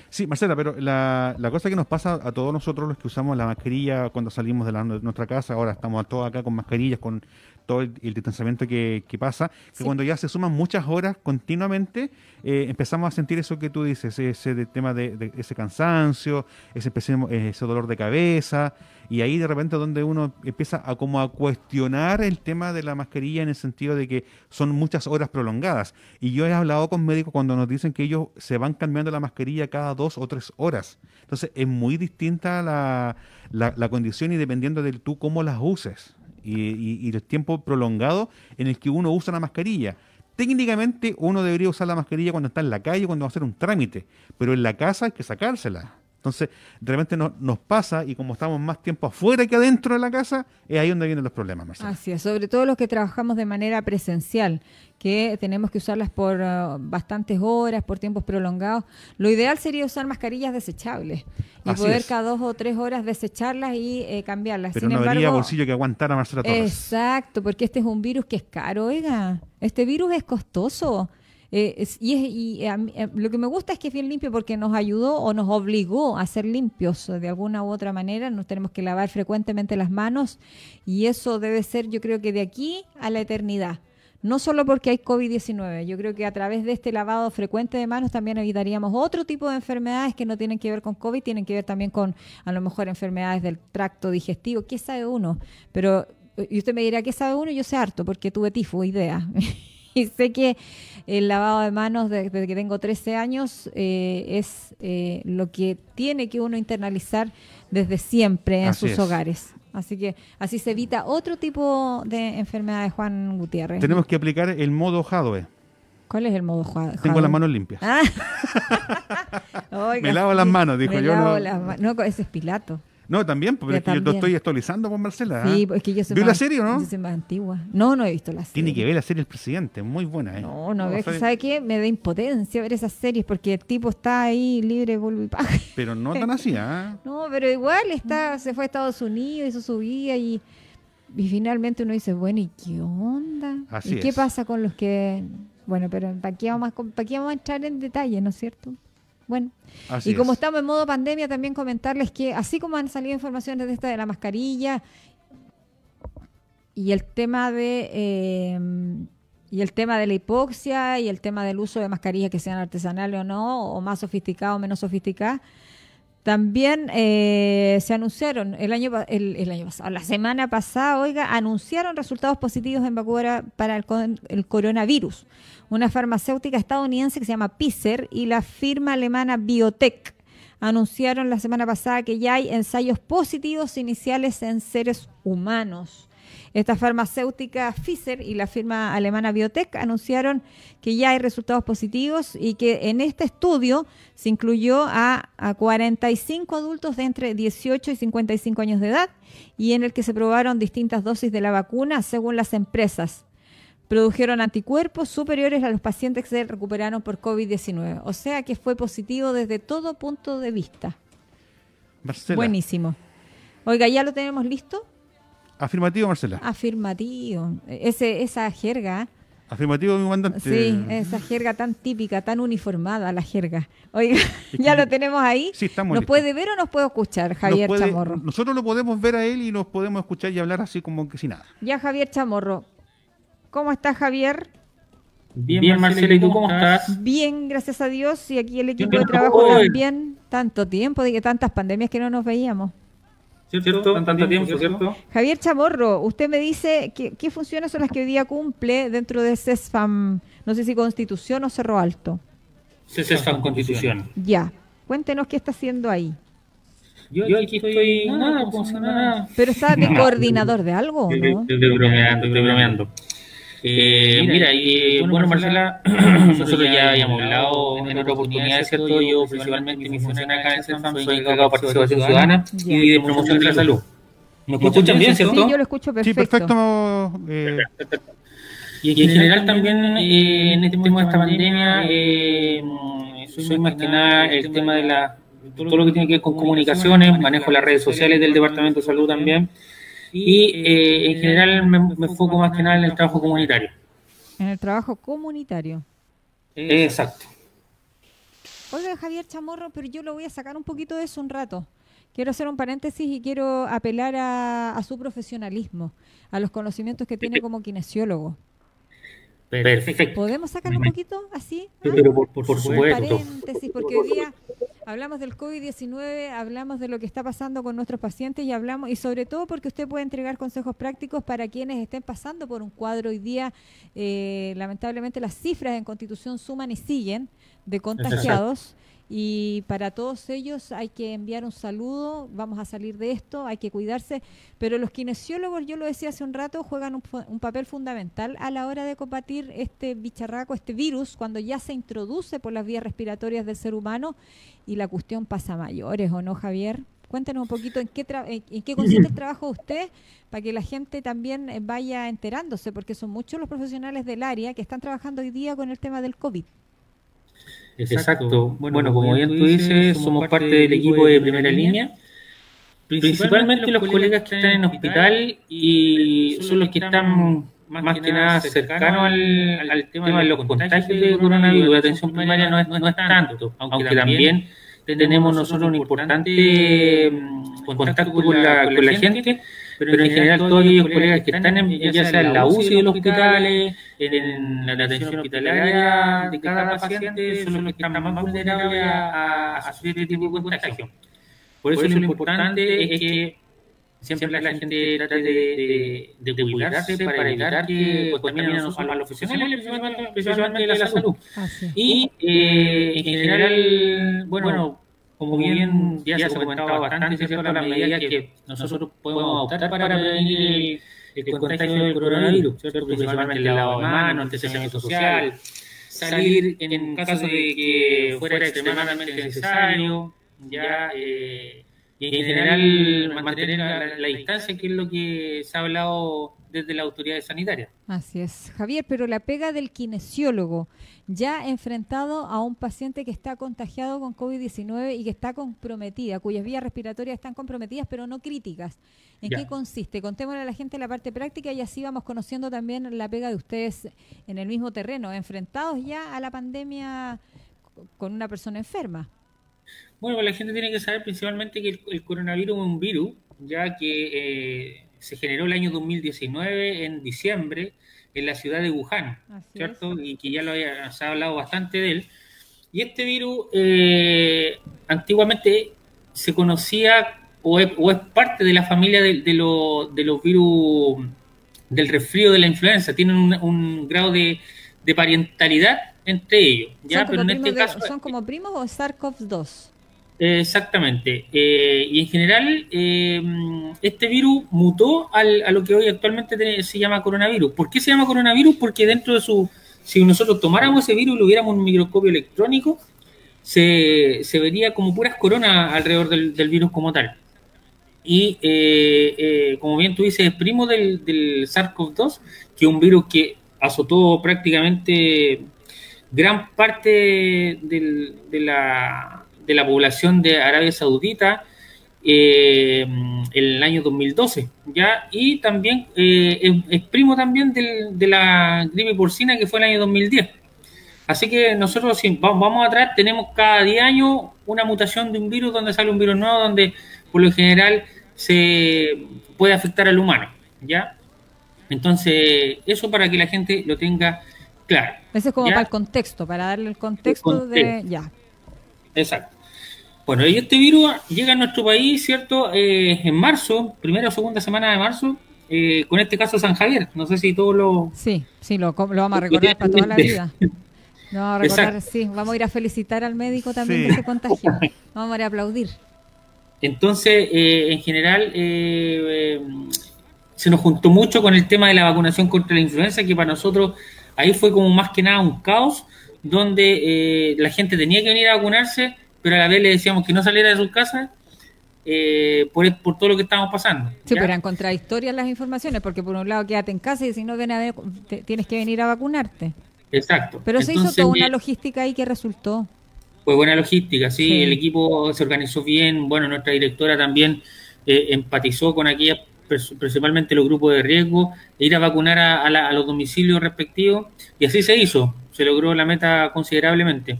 Sí, Marcela, pero la, cosa que nos pasa a todos nosotros los que usamos la mascarilla cuando salimos de, nuestra casa, ahora estamos todos acá con mascarillas, con todo el, distanciamiento que, pasa, que cuando ya se suman muchas horas continuamente, eh, empezamos a sentir eso que tú dices, ese tema de, ese cansancio, ese, ese dolor de cabeza, y ahí de repente donde uno empieza a como a cuestionar el tema de la mascarilla en el sentido de que son muchas horas prolongadas. Y yo he hablado con médicos cuando nos dicen que ellos se van cambiando la mascarilla cada dos o tres horas. Entonces es muy distinta la, la, condición y dependiendo de tú cómo las uses y, y el tiempo prolongado en el que uno usa la mascarilla técnicamente uno debería usar la mascarilla cuando está en la calle, cuando va a hacer un trámite, pero en la casa hay que sacársela. Entonces, de repente nos pasa y como estamos más tiempo afuera que adentro de la casa, es ahí donde vienen los problemas. Marcela. Así es, sobre todo los que trabajamos de manera presencial, que tenemos que usarlas por uh, bastantes horas, por tiempos prolongados. Lo ideal sería usar mascarillas desechables y poder cada dos o tres horas desecharlas y eh, cambiarlas. Pero no habría bolsillo que aguantara Marcela Torres. Exacto, porque este es un virus que es caro, oiga. Este virus es costoso. Eh, y, eh, lo que me gusta es que es bien limpio porque nos ayudó o nos obligó a ser limpios de alguna u otra manera. Nos tenemos que lavar frecuentemente las manos y eso debe ser, yo creo que de aquí a la eternidad. No solo porque hay COVID-19, yo creo que a través de este lavado frecuente de manos también evitaríamos otro tipo de enfermedades que no tienen que ver con COVID, tienen que ver también con a lo mejor enfermedades del tracto digestivo. ¿Qué sabe uno? Pero, y usted me dirá, ¿qué sabe uno? Yo sé harto porque tuve tifo, idea. y sé que el lavado de manos desde que tengo 13 años eh, es eh, lo que tiene que uno internalizar desde siempre en sus hogares. Así que así se evita otro tipo de enfermedades, Juan Gutiérrez. Tenemos que aplicar el modo Jadwe. ¿Cuál es el modo Jadwe? Tengo las manos limpias. Ah. me lavo las manos, dijo yo. no, no, ese es Pilato. No, también, porque yo estoy actualizando con Marcela. Sí, ¿ah? es que yo soy ¿Vio la serie o no? Yo soy más antigua. No, no he visto la serie. Tiene que ver la serie El Presidente, muy buena. ¿eh? No, no, no ¿sabe qué? Me da impotencia ver esas series porque el tipo está ahí libre, vuelve y. Pero no tan así, ¿ah? No, pero igual está, se fue a Estados Unidos, hizo su vida y, y finalmente uno dice, bueno, ¿y qué onda? Así ¿Y qué pasa con los que... Bueno, pero ¿para qué, vamos ¿para qué vamos a entrar en detalle, no es cierto? Bueno, y como estamos en modo pandemia, también comentarles que así como han salido informaciones de esta de la mascarilla y el tema de eh, y el tema de la hipoxia y el tema del uso de mascarillas que sean artesanales o no, o más sofisticadas o menos sofisticadas, También eh, se anunciaron el año, el, año pasado, la semana pasada, oiga, anunciaron resultados positivos en vacuna para el, coronavirus. Una farmacéutica estadounidense que se llama Pfizer y la firma alemana Biotech anunciaron la semana pasada que ya hay ensayos positivos iniciales en seres humanos. Esta farmacéutica Pfizer y la firma alemana Biotech anunciaron que ya hay resultados positivos y que en este estudio se incluyó a, 45 adultos de entre 18 y 55 años de edad y en el que se probaron distintas dosis de la vacuna según las empresas. Produjeron anticuerpos superiores a los pacientes que se recuperaron por COVID-19. O sea que fue positivo desde todo punto de vista. Buenísimo. Oiga, ¿ya lo tenemos listo? Afirmativo, Marcela. Afirmativo. Ese, esa jerga. Afirmativo, mi mandante. Sí, esa jerga tan típica, tan uniformada, la jerga. Oiga, ya lo tenemos ahí. Sí, estamos ¿Nos puede ver o nos puede escuchar, Javier Chamorro? Nosotros lo podemos ver a él y nos podemos escuchar y hablar así como que sin nada. Ya, Javier Chamorro. ¿Cómo estás, Javier? Bien, Marcela, ¿y tú cómo estás? Bien, gracias a Dios. Y aquí el equipo de trabajo también. Tanto tiempo, de que tantas pandemias que no nos veíamos. ¿Cierto? Tanto tiempo, ¿cierto? Javier Chamorro, usted me dice que, qué funciones son las que hoy día cumple dentro de CESFAM, no sé si Constitución o Cerro Alto. CESFAM Constitución. Ya, cuéntenos qué está haciendo ahí. Yo, aquí estoy, nada, nada. Pero está de coordinador de algo, ¿no? Estoy bromeando, estoy bromeando. Eh, mira, y bueno, Marcela, nosotros ya habíamos hablado en otra oportunidad, ¿cierto? Yo principalmente mi función acá en CEFAM soy encargado de participación ciudadana y de promoción de la salud. ¿Me escuchan bien, cierto? Sí, yo lo escucho perfecto. Sí, perfecto. Eh. Y en general también eh, en este tema de esta pandemia, eh, soy más que nada el tema de la todo lo que tiene que ver con comunicaciones, manejo las redes sociales del Departamento de Salud también y eh, en general me, enfoco más que nada en el trabajo comunitario. En el trabajo comunitario. Exacto. Oiga, Javier Chamorro, pero yo lo voy a sacar un poquito de eso un rato. Quiero hacer un paréntesis y quiero apelar a, su profesionalismo, a los conocimientos que tiene como kinesiólogo. Perfecto. ¿Podemos sacar un poquito así? Pero por, por, por supuesto. Paréntesis, porque hoy día Hablamos del COVID-19, hablamos de lo que está pasando con nuestros pacientes y hablamos, y sobre todo porque usted puede entregar consejos prácticos para quienes estén pasando por un cuadro hoy día. Eh, lamentablemente las cifras en Constitución suman y siguen de contagiados. Y para todos ellos hay que enviar un saludo, vamos a salir de esto, hay que cuidarse, pero los kinesiólogos, yo lo decía hace un rato, juegan un, papel fundamental a la hora de combatir este bicharraco, este virus, cuando ya se introduce por las vías respiratorias del ser humano y la cuestión pasa a mayores, ¿o no, Javier? Cuéntenos un poquito en qué, en qué consiste el trabajo de usted para que la gente también eh, vaya enterándose, porque son muchos los profesionales del área que están trabajando hoy día con el tema del COVID. Exacto. Bueno, como bien tú dices, somos parte del equipo de primera línea. Principalmente los colegas que están en hospital y son los que están más que nada cercanos al, tema de los contagios de coronavirus. La atención primaria no es, no es tanto, aunque también tenemos nosotros un importante contacto con la, con la gente pero, en general todos aquellos colegas que están en, ya sea en la UCI de los hospitales, en la atención hospitalaria de cada paciente, son los que están más vulnerables a, a sufrir este tipo de contagio. Por eso lo importante es que siempre la gente trate de, de, cuidarse para evitar que contaminen a los profesionales, principalmente de la salud. Y eh, en general, bueno, como bien ya se ha comentado bastante, ¿cierto? Las medidas que nosotros podemos adoptar para prevenir el, contagio del coronavirus, ¿cierto? principalmente el lavado de manos, el social, salir en caso de que fuera extremadamente necesario, ya, eh, y en general mantener la distancia, que es lo que se ha hablado desde la autoridad sanitaria. Así es, Javier, pero la pega del kinesiólogo, ya enfrentado a un paciente que está contagiado con COVID-19 y que está comprometida, cuyas vías respiratorias están comprometidas, pero no críticas. ¿En qué consiste? Contémosle a la gente la parte práctica y así vamos conociendo también la pega de ustedes en el mismo terreno, enfrentados ya a la pandemia con una persona enferma. Bueno, la gente tiene que saber principalmente que el, coronavirus es un virus, ya que... Eh, se generó el año 2019 en diciembre en la ciudad de Wuhan, ¿cierto? Y que ya lo había, se ha hablado bastante de él. Y este virus eh, antiguamente se conocía o es, parte de la familia de, de, los virus del resfrío de la influenza, tienen un, grado de, de, parentalidad entre ellos. ¿ya? Pero en este caso, ¿Son como primos o SARS-CoV-2? Exactamente. Eh, y en general, eh, este virus mutó al, a lo que hoy actualmente se llama coronavirus. ¿Por qué se llama coronavirus? Porque dentro de su, si nosotros tomáramos ese virus y lo hubiéramos un microscopio electrónico, se, se vería como puras coronas alrededor del, virus como tal. Y eh, como bien tú dices, es primo del, del SARS-CoV-2, que es un virus que azotó prácticamente gran parte del, de la de la población de Arabia Saudita eh, en el año 2012, ¿ya? Y también eh, es, primo también de la gripe porcina que fue el año 2010. Así que nosotros si vamos atrás, tenemos cada 10 años una mutación de un virus donde sale un virus nuevo, donde por lo general se puede afectar al humano, ¿ya? Entonces, eso para que la gente lo tenga claro. Eso es como para el contexto, para darle el contexto, de... Ya. Exacto. Bueno, y este virus llega a nuestro país, ¿cierto? Eh, en marzo, primera o segunda semana de marzo, eh, con este caso San Javier. No sé si todo lo... Sí, sí, lo, vamos a recordar para toda la vida. Lo vamos a recordar, sí. Vamos a ir a felicitar al médico también que se contagió. Vamos a ir a aplaudir. Entonces, eh, en general, se nos juntó mucho con el tema de la vacunación contra la influenza, que para nosotros ahí fue como más que nada un caos, donde la gente tenía que venir a vacunarse pero a la vez le decíamos que no saliera de su casa eh, por, todo lo que estamos pasando. Sí, pero eran contradictorias las informaciones, porque por un lado quédate en casa y si no ven a ver, tienes que venir a vacunarte. Exacto. Pero se hizo toda una logística ahí que resultó. Fue buena logística, sí, el equipo se organizó bien, bueno, nuestra directora también eh, empatizó con aquellas, principalmente los grupos de riesgo, e ir a vacunar a, a los domicilios respectivos, y así se hizo, se logró la meta considerablemente.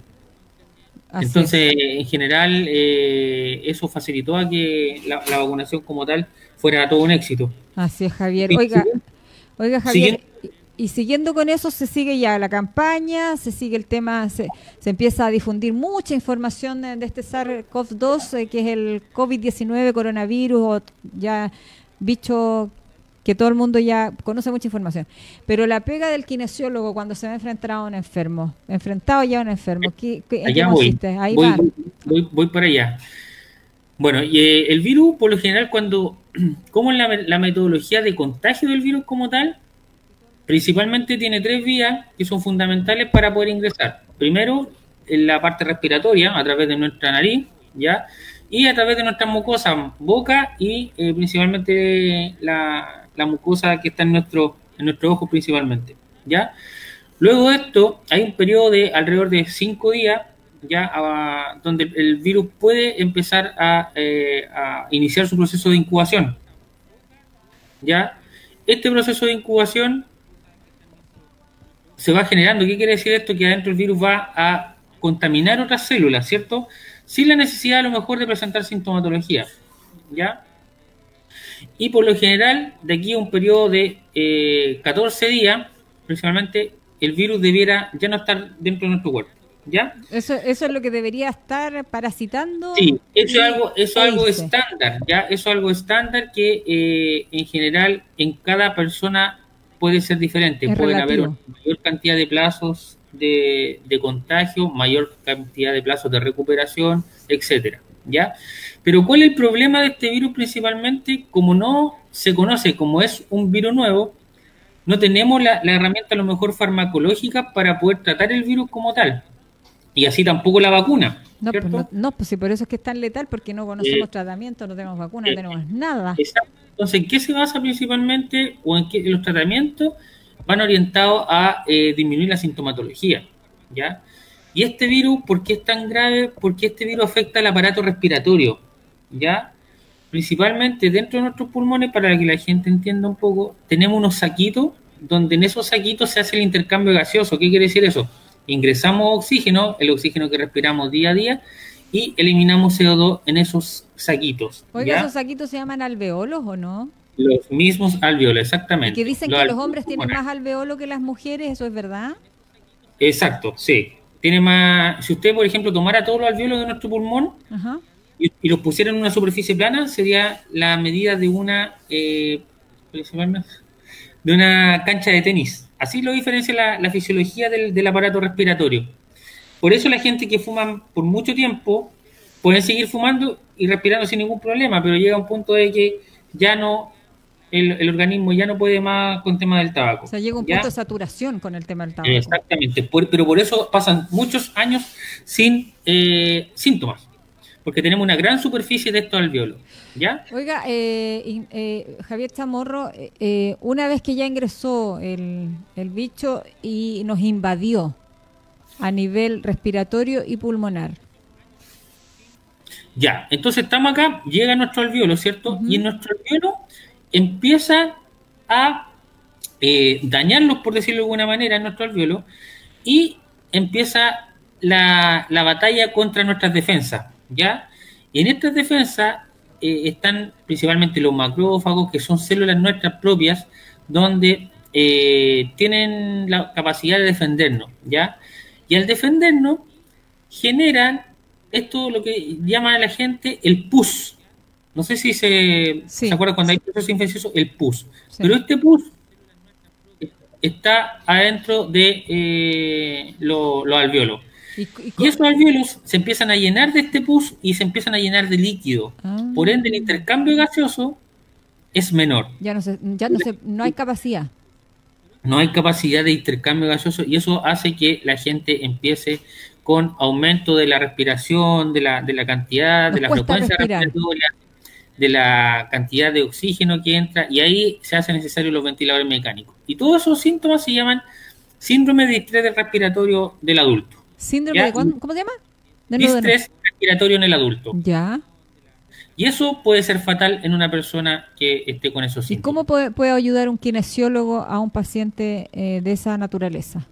Entonces, en general, eh, eso facilitó a que la, vacunación como tal fuera todo un éxito. Así es, Javier. Oiga, oiga Javier, y siguiendo con eso, se sigue ya la campaña, se sigue el tema, se, se empieza a difundir mucha información de, este SARS-CoV-2, eh, que es el COVID-19, coronavirus, o ya bicho que todo el mundo ya conoce mucha información. Pero la pega del kinesiólogo cuando se va a enfrentar a un enfermo, enfrentado ya a un enfermo, ¿qué, allá voy, Ahí voy, va. Voy, para allá. Bueno, y, eh, el virus, por lo general, cuando, ¿cómo es la, metodología de contagio del virus como tal? Principalmente tiene tres vías que son fundamentales para poder ingresar. Primero, en la parte respiratoria, a través de nuestra nariz, ¿ya? Y a través de nuestra mucosa, boca y eh, principalmente la, la mucosa que está en nuestro, en nuestro ojo principalmente, ¿ya? Luego de esto, hay un periodo de alrededor de cinco días, ya, donde el virus puede empezar eh, a, iniciar su proceso de incubación, ¿ya? Este proceso de incubación se va generando. ¿Qué quiere decir esto? Que adentro el virus va a contaminar otras células, ¿cierto? Sin la necesidad a lo mejor de presentar sintomatología, ¿ya? Y por lo general, de aquí a un periodo de 14 eh, días, principalmente, el virus debiera ya no estar dentro de nuestro cuerpo. ¿Ya? Eso, eso es lo que debería estar parasitando. Sí, eso es algo, eso algo estándar, ¿ya? Eso es algo estándar que eh, en general en cada persona puede ser diferente. Pueden haber mayor cantidad de plazos de, de contagio, mayor cantidad de plazos de recuperación, etcétera, ¿ya? Pero ¿cuál es el problema de este virus principalmente? Como no se conoce como es un virus nuevo, no tenemos la, herramienta a lo mejor farmacológica para poder tratar el virus como tal. Y así tampoco la vacuna. No, pues, no, pues sí, por eso es que es tan letal, porque no conocemos eh, tratamiento, no tenemos vacuna, no eh, tenemos nada. Exacto. Entonces, ¿en qué se basa principalmente o en qué los tratamientos van orientados a eh, disminuir la sintomatología? ¿Ya? Y este virus, ¿por qué es tan grave? Porque este virus afecta al aparato respiratorio. ¿ya? Principalmente dentro de nuestros pulmones, para que la gente entienda un poco, tenemos unos saquitos donde en esos saquitos se hace el intercambio gaseoso. ¿Qué quiere decir eso? Ingresamos oxígeno, el oxígeno que respiramos día a día, y eliminamos CO2 en esos saquitos. Oiga, ¿esos saquitos se llaman alveolos o no? Los mismos alveolos, exactamente. que dicen que los hombres tienen más alveolo que las mujeres, ¿eso es verdad? Exacto, sí. Tiene más. Si usted, por ejemplo, tomara todos los alveolos de nuestro pulmón, y, los pusieran en una superficie plana, sería la medida de una, eh, de una cancha de tenis. Así lo diferencia la, fisiología del, aparato respiratorio. Por eso la gente que fuma por mucho tiempo pueden seguir fumando y respirando sin ningún problema, pero llega un punto de que ya no, el, organismo ya no puede más con el tema del tabaco. O sea, llega un punto de saturación con el tema del tabaco. Exactamente, pero por eso pasan muchos años sin eh, síntomas porque tenemos una gran superficie de estos alveolos. ¿Ya? Oiga, eh, eh, Javier Chamorro, una vez que ya ingresó el, bicho y nos invadió a nivel respiratorio y pulmonar. Ya, entonces estamos acá, llega nuestro alveolo, ¿cierto? Y en nuestro alveolo empieza a dañarlos, por decirlo de alguna manera, en nuestro alveolo, y empieza la, la batalla contra nuestras defensas. ¿ya? Y en estas defensas eh, están principalmente los macrófagos, que son células nuestras propias, donde eh, tienen la capacidad de defendernos, ¿ya? Y al defendernos, generan esto lo que llama a la gente el pus. No sé si se, ¿se acuerdan cuando hay procesos infecciosos, el pus. Pero este pus está adentro de eh, los alveolos. ¿Y, esos alveolos se empiezan a llenar de este pus y se empiezan a llenar de líquido. Ah. Por ende, el intercambio gaseoso es menor. Ya no ya no, no hay capacidad. No hay capacidad de intercambio gaseoso y eso hace que la gente empiece con aumento de la respiración, de la, de la cantidad, de la frecuencia respiratoria, de la cantidad de oxígeno que entra y ahí se hace necesario los ventiladores mecánicos. Y todos esos síntomas se llaman síndrome de estrés respiratorio del adulto. ¿Síndrome de ¿Cómo se llama? Distrés respiratorio en el adulto. Ya. Y eso puede ser fatal en una persona que esté con esos síntomas. ¿Y cómo puede, ayudar un kinesiólogo a un paciente eh, de esa naturaleza?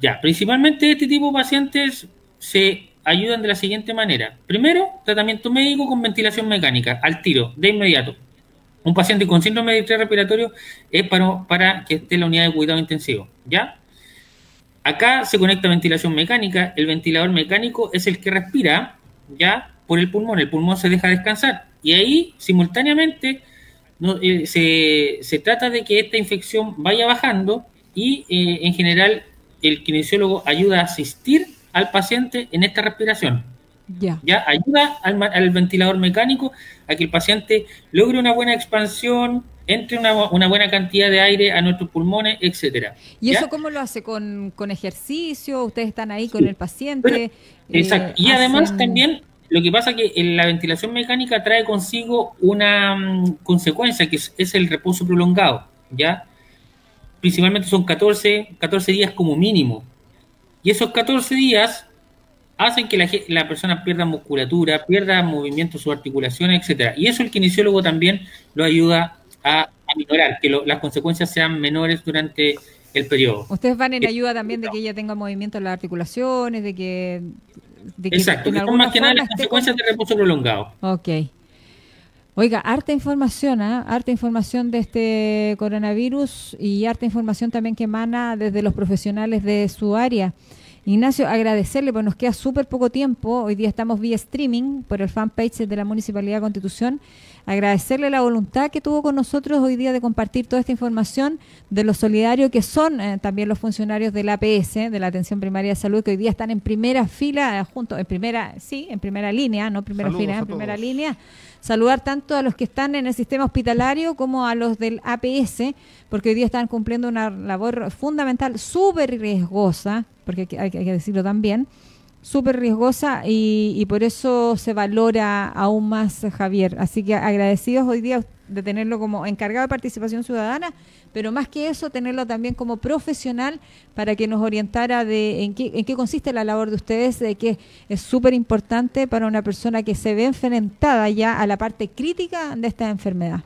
Ya, principalmente este tipo de pacientes se ayudan de la siguiente manera. Primero, tratamiento médico con ventilación mecánica, al tiro, de inmediato. Un paciente con síndrome de estrés respiratorio es para, para que esté en la unidad de cuidado intensivo, ¿ya? Acá se conecta ventilación mecánica. El ventilador mecánico es el que respira ya por el pulmón. El pulmón se deja descansar. Y ahí, simultáneamente, eh, se, trata de que esta infección vaya bajando y, eh, en general, el kinesiólogo ayuda a asistir al paciente en esta respiración. Ya. ya ayuda al, al, ventilador mecánico a que el paciente logre una buena expansión, entre una, una, buena cantidad de aire a nuestros pulmones, etcétera. ¿Y eso cómo lo hace? ¿Con, ejercicio? ¿Ustedes están ahí con el paciente? exacto. y además también lo que pasa es que la ventilación mecánica trae consigo una mm, consecuencia que es, el reposo prolongado, ¿ya? Principalmente son 14, 14 días como mínimo. Y esos 14 días hacen que la, la persona pierda musculatura, pierda movimiento, sus articulaciones, etcétera. Y eso el kinesiólogo también lo ayuda a, minorar, que las consecuencias sean menores durante el periodo. Ustedes van en ayuda también de que ella tenga movimiento en las articulaciones, de que... De que Exacto, que son más que nada las consecuencias de reposo prolongado. Ok. Oiga, harta información, ¿eh? harta información de este coronavirus y harta información también que emana desde los profesionales de su área. Ignacio, agradecerle, porque nos queda súper poco tiempo. Hoy día estamos vía streaming por el fanpage de la Municipalidad de Constitución agradecerle la voluntad que tuvo con nosotros hoy día de compartir toda esta información de los solidarios que son eh, también los funcionarios del APS, de la Atención Primaria de Salud, que hoy día están en primera fila, eh, junto, en primera, sí, en primera línea, no primera fila, en primera línea. Saludar tanto a los que están en el sistema hospitalario como a los del APS, porque hoy día están cumpliendo una labor fundamental, súper riesgosa, porque hay que decirlo también, súper riesgosa y, por eso se valora aún más Javier. Así que agradecidos hoy día de tenerlo como encargado de participación ciudadana, pero más que eso, tenerlo también como profesional para que nos orientara de en qué, en qué consiste la labor de ustedes, de que es súper importante para una persona que se ve enfrentada ya a la parte crítica de esta enfermedad.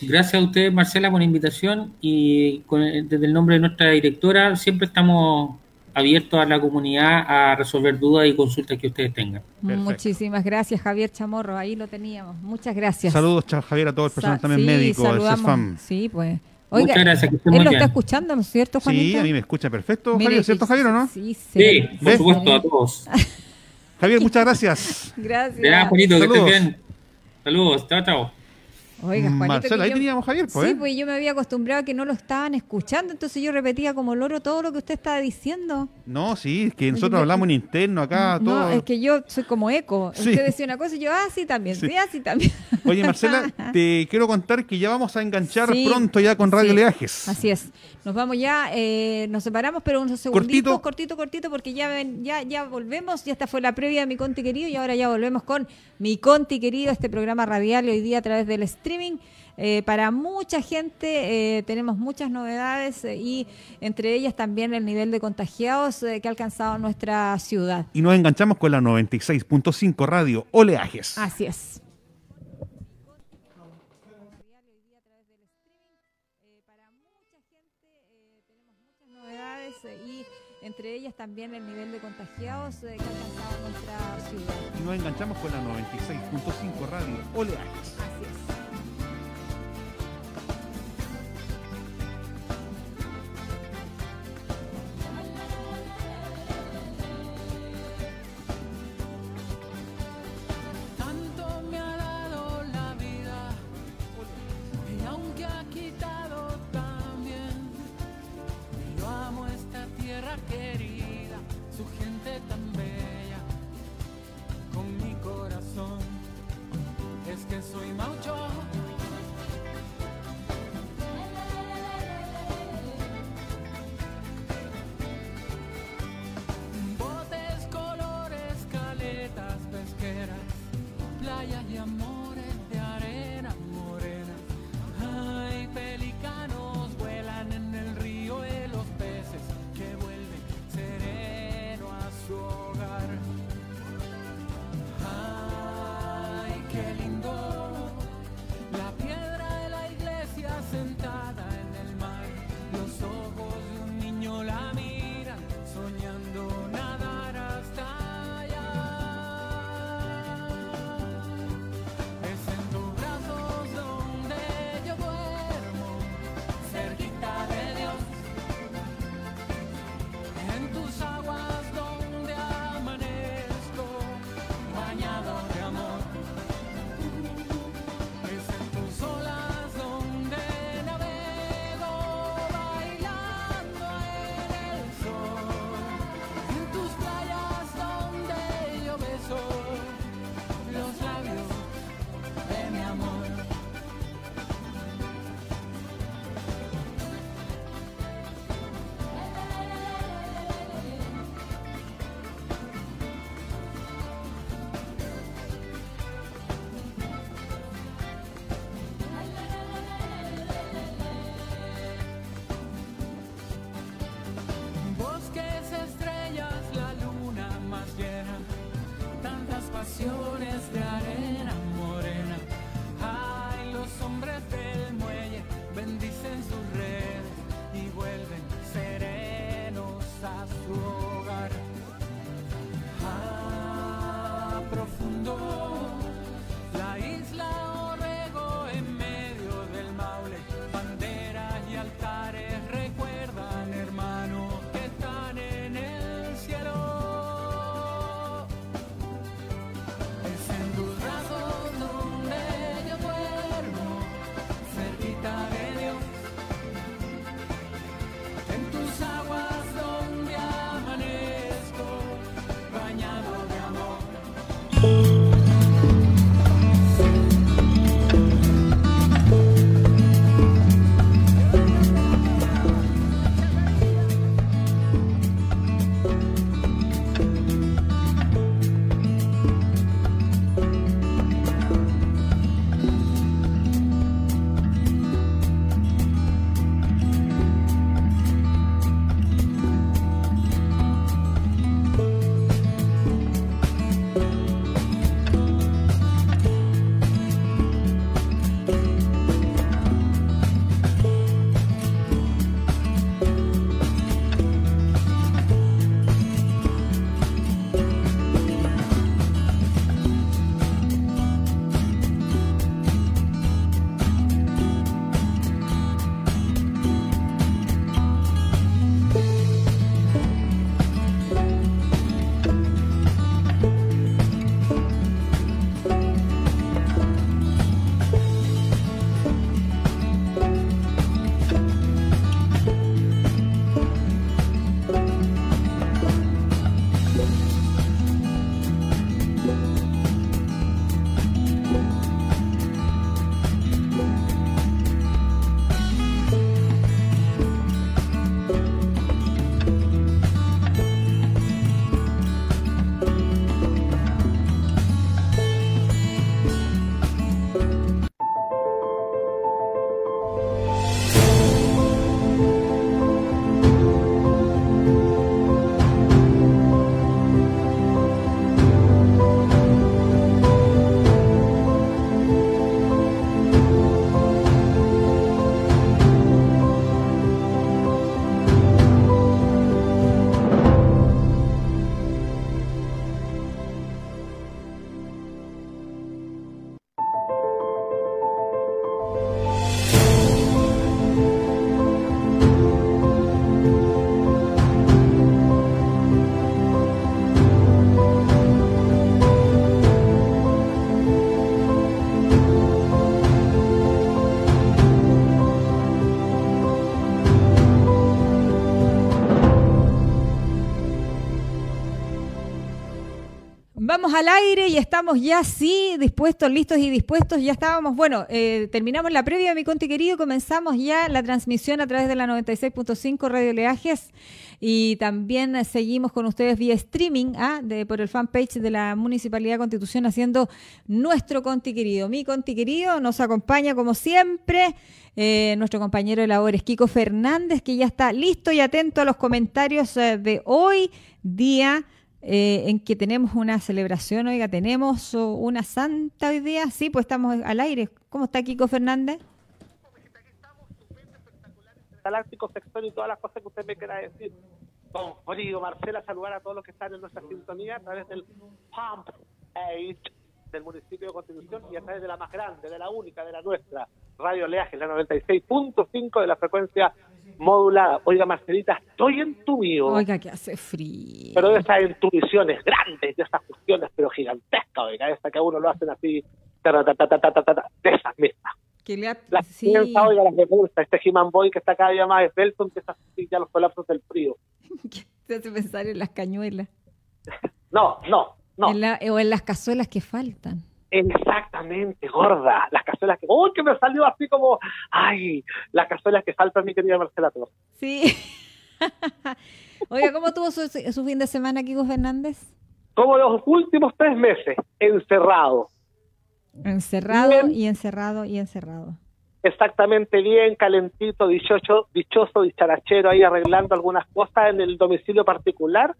Gracias a usted, Marcela, por la invitación y desde el nombre de nuestra directora siempre estamos abierto a la comunidad a resolver dudas y consultas que ustedes tengan. Muchísimas gracias, Javier Chamorro. Ahí lo teníamos. Muchas gracias. Saludos, Javier, a todo el personal también médico del Sí, pues. Muchas gracias. Que él lo está escuchando, ¿no es cierto, Juanito? Sí, a mí me escucha perfecto, Javier, ¿cierto, Javier, o no? Sí, sí. por supuesto, a todos. Javier, muchas gracias. gracias. Ya, Juanito, que estés bien. Saludos, chao, chao. Oiga, Juanito, Marcelo, ahí teníamos Javier, pues. Sí, ¿eh? pues yo me había acostumbrado a que no lo estaban escuchando, entonces yo repetía como loro todo lo que usted estaba diciendo. No, sí, es que nosotros hablamos en interno acá, no, todo. es que yo soy como eco. Sí. Usted decía una cosa y yo, ah, sí, también, sí, Sí. ah, sí, también. Oye, Marcela, te quiero contar que ya vamos a enganchar Sí, pronto ya con Radio Leajes. Así es. Nos vamos ya, eh, nos separamos, pero unos segunditos, Cortito. cortito, cortito, porque ya, ven- ya, ya volvemos. Ya esta fue la previa de Mi Conti Querido y ahora ya volvemos con Mi Conti Querido, este programa radial hoy día a través del streaming. Eh, para mucha gente eh, tenemos muchas novedades eh, y entre ellas también el nivel de contagiados que ha alcanzado nuestra ciudad. Y nos enganchamos con la 96.5 Radio Oleajes. Así es. novedades y entre ellas también el nivel de contagiados que ha alcanzado nuestra ciudad. Y nos enganchamos con la 96.5 Radio Oleajes. Así es. querida, su gente tan bella, con mi corazón, es que soy maucho. Botes, colores, caletas, pesqueras, playa y amor. Al aire y estamos ya sí dispuestos, listos y dispuestos. Ya estábamos, bueno, eh, terminamos la previa, mi conti querido, comenzamos ya la transmisión a través de la 96.5 Radio Leajes y también seguimos con ustedes vía streaming ¿ah? de, por el fanpage de la Municipalidad Constitución haciendo nuestro conti querido. Mi conti querido nos acompaña como siempre. Eh, nuestro compañero de labores, Kiko Fernández, que ya está listo y atento a los comentarios eh, de hoy, día eh, en que tenemos una celebración, oiga, tenemos una santa hoy día, sí, pues estamos al aire. ¿Cómo está Kiko Fernández? galáctico sector y todas las cosas que usted me quiera decir. Con frío, Marcela, saludar a todos los que están en nuestra sintonía a través del Pump 8 del municipio de Constitución y a través de la más grande, de la única, de la nuestra, Radio Leaje, la 96.5 de la frecuencia modulada. Oiga, Marcelita, estoy en tu mío. Oiga, que hace frío. Pero de esas intuiciones grandes, de esas cuestiones, pero gigantescas, oiga, esa que a uno lo hacen así, de esas mismas. Que le ha... Las sí. piensa, oiga, las me gusta. Este He-Man Boy que está cada día más esbelto, empieza a sentir ya los colapsos del frío. Te hace pensar en las cañuelas. no, no, no. En la, o en las cazuelas que faltan. Exactamente, gorda. Las cazuelas que. ¡Uy, que me salió así como! ¡Ay! Las cazuelas que faltan, mi querida Marcela Torres. Sí. Oiga, ¿cómo tuvo su, su, fin de semana, Kiko Fernández? Como los últimos tres meses, encerrado. Encerrado bien. y encerrado y encerrado. Exactamente bien, calentito, dichoso, dichoso, dicharachero, ahí arreglando algunas cosas en el domicilio particular.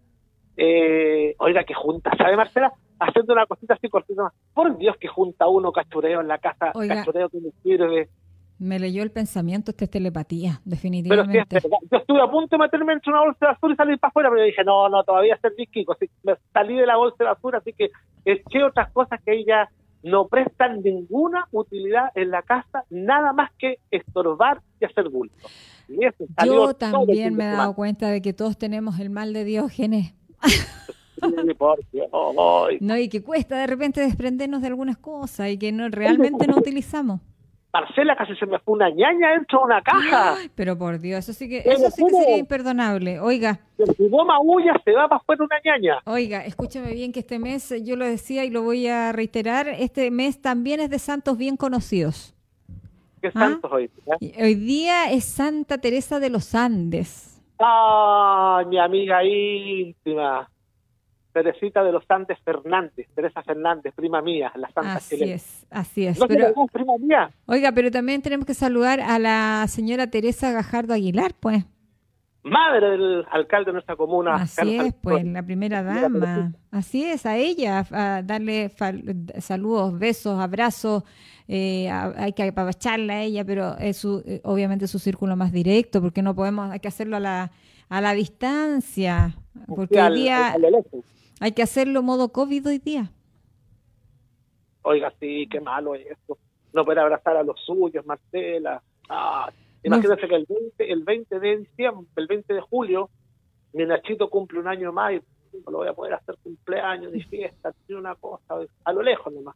Eh, oiga, que junta, ¿sabe Marcela? Haciendo una cosita así cortita. Por Dios que junta uno cachureo en la casa, oiga, cachureo que me sirve. Me leyó el pensamiento, esta es telepatía, definitivamente. Pero sí, yo estuve a punto de meterme entre una bolsa de basura y salir para afuera, pero dije, no, no, todavía ser Kiko. Así me salí de la bolsa de basura, así que eché otras cosas que ella no prestan ninguna utilidad en la casa, nada más que estorbar y hacer bulto. Y eso Yo también me he dado cuenta de que todos tenemos el mal de Diógenes. No, y que cuesta de repente desprendernos de algunas cosas y que no realmente no utilizamos. Marcela casi se me fue una ñaña dentro de una caja. Ay, pero por Dios, eso sí que, eso sí que sería imperdonable. Oiga. Si huya se va para afuera una ñaña. Oiga, escúchame bien que este mes, yo lo decía y lo voy a reiterar, este mes también es de santos bien conocidos. ¿Qué santos hoy? ¿eh? Hoy día es Santa Teresa de los Andes. Ah, mi amiga íntima. Teresita de los Andes Fernández, Teresa Fernández, prima mía, la santa así chilena. es, así es. ¿No pero, prima mía? Oiga, pero también tenemos que saludar a la señora Teresa Gajardo Aguilar, pues. Madre del alcalde de nuestra comuna. Así Carlos es, pues, la primera dama. Así es, a ella, a darle saludos, besos, abrazos. Eh, hay que apapacharla a ella, pero es su, eh, obviamente su círculo más directo, porque no podemos, hay que hacerlo a la, a la distancia. Porque al, hoy día al, al hay que hacerlo modo COVID hoy día. Oiga, sí, qué malo es esto. No poder abrazar a los suyos, Marcela. Ah, imagínense no. que el 20, el 20 de diciembre, el 20 de julio, mi Nachito cumple un año más y no lo voy a poder hacer cumpleaños ni fiesta, ni una cosa, a lo lejos nomás.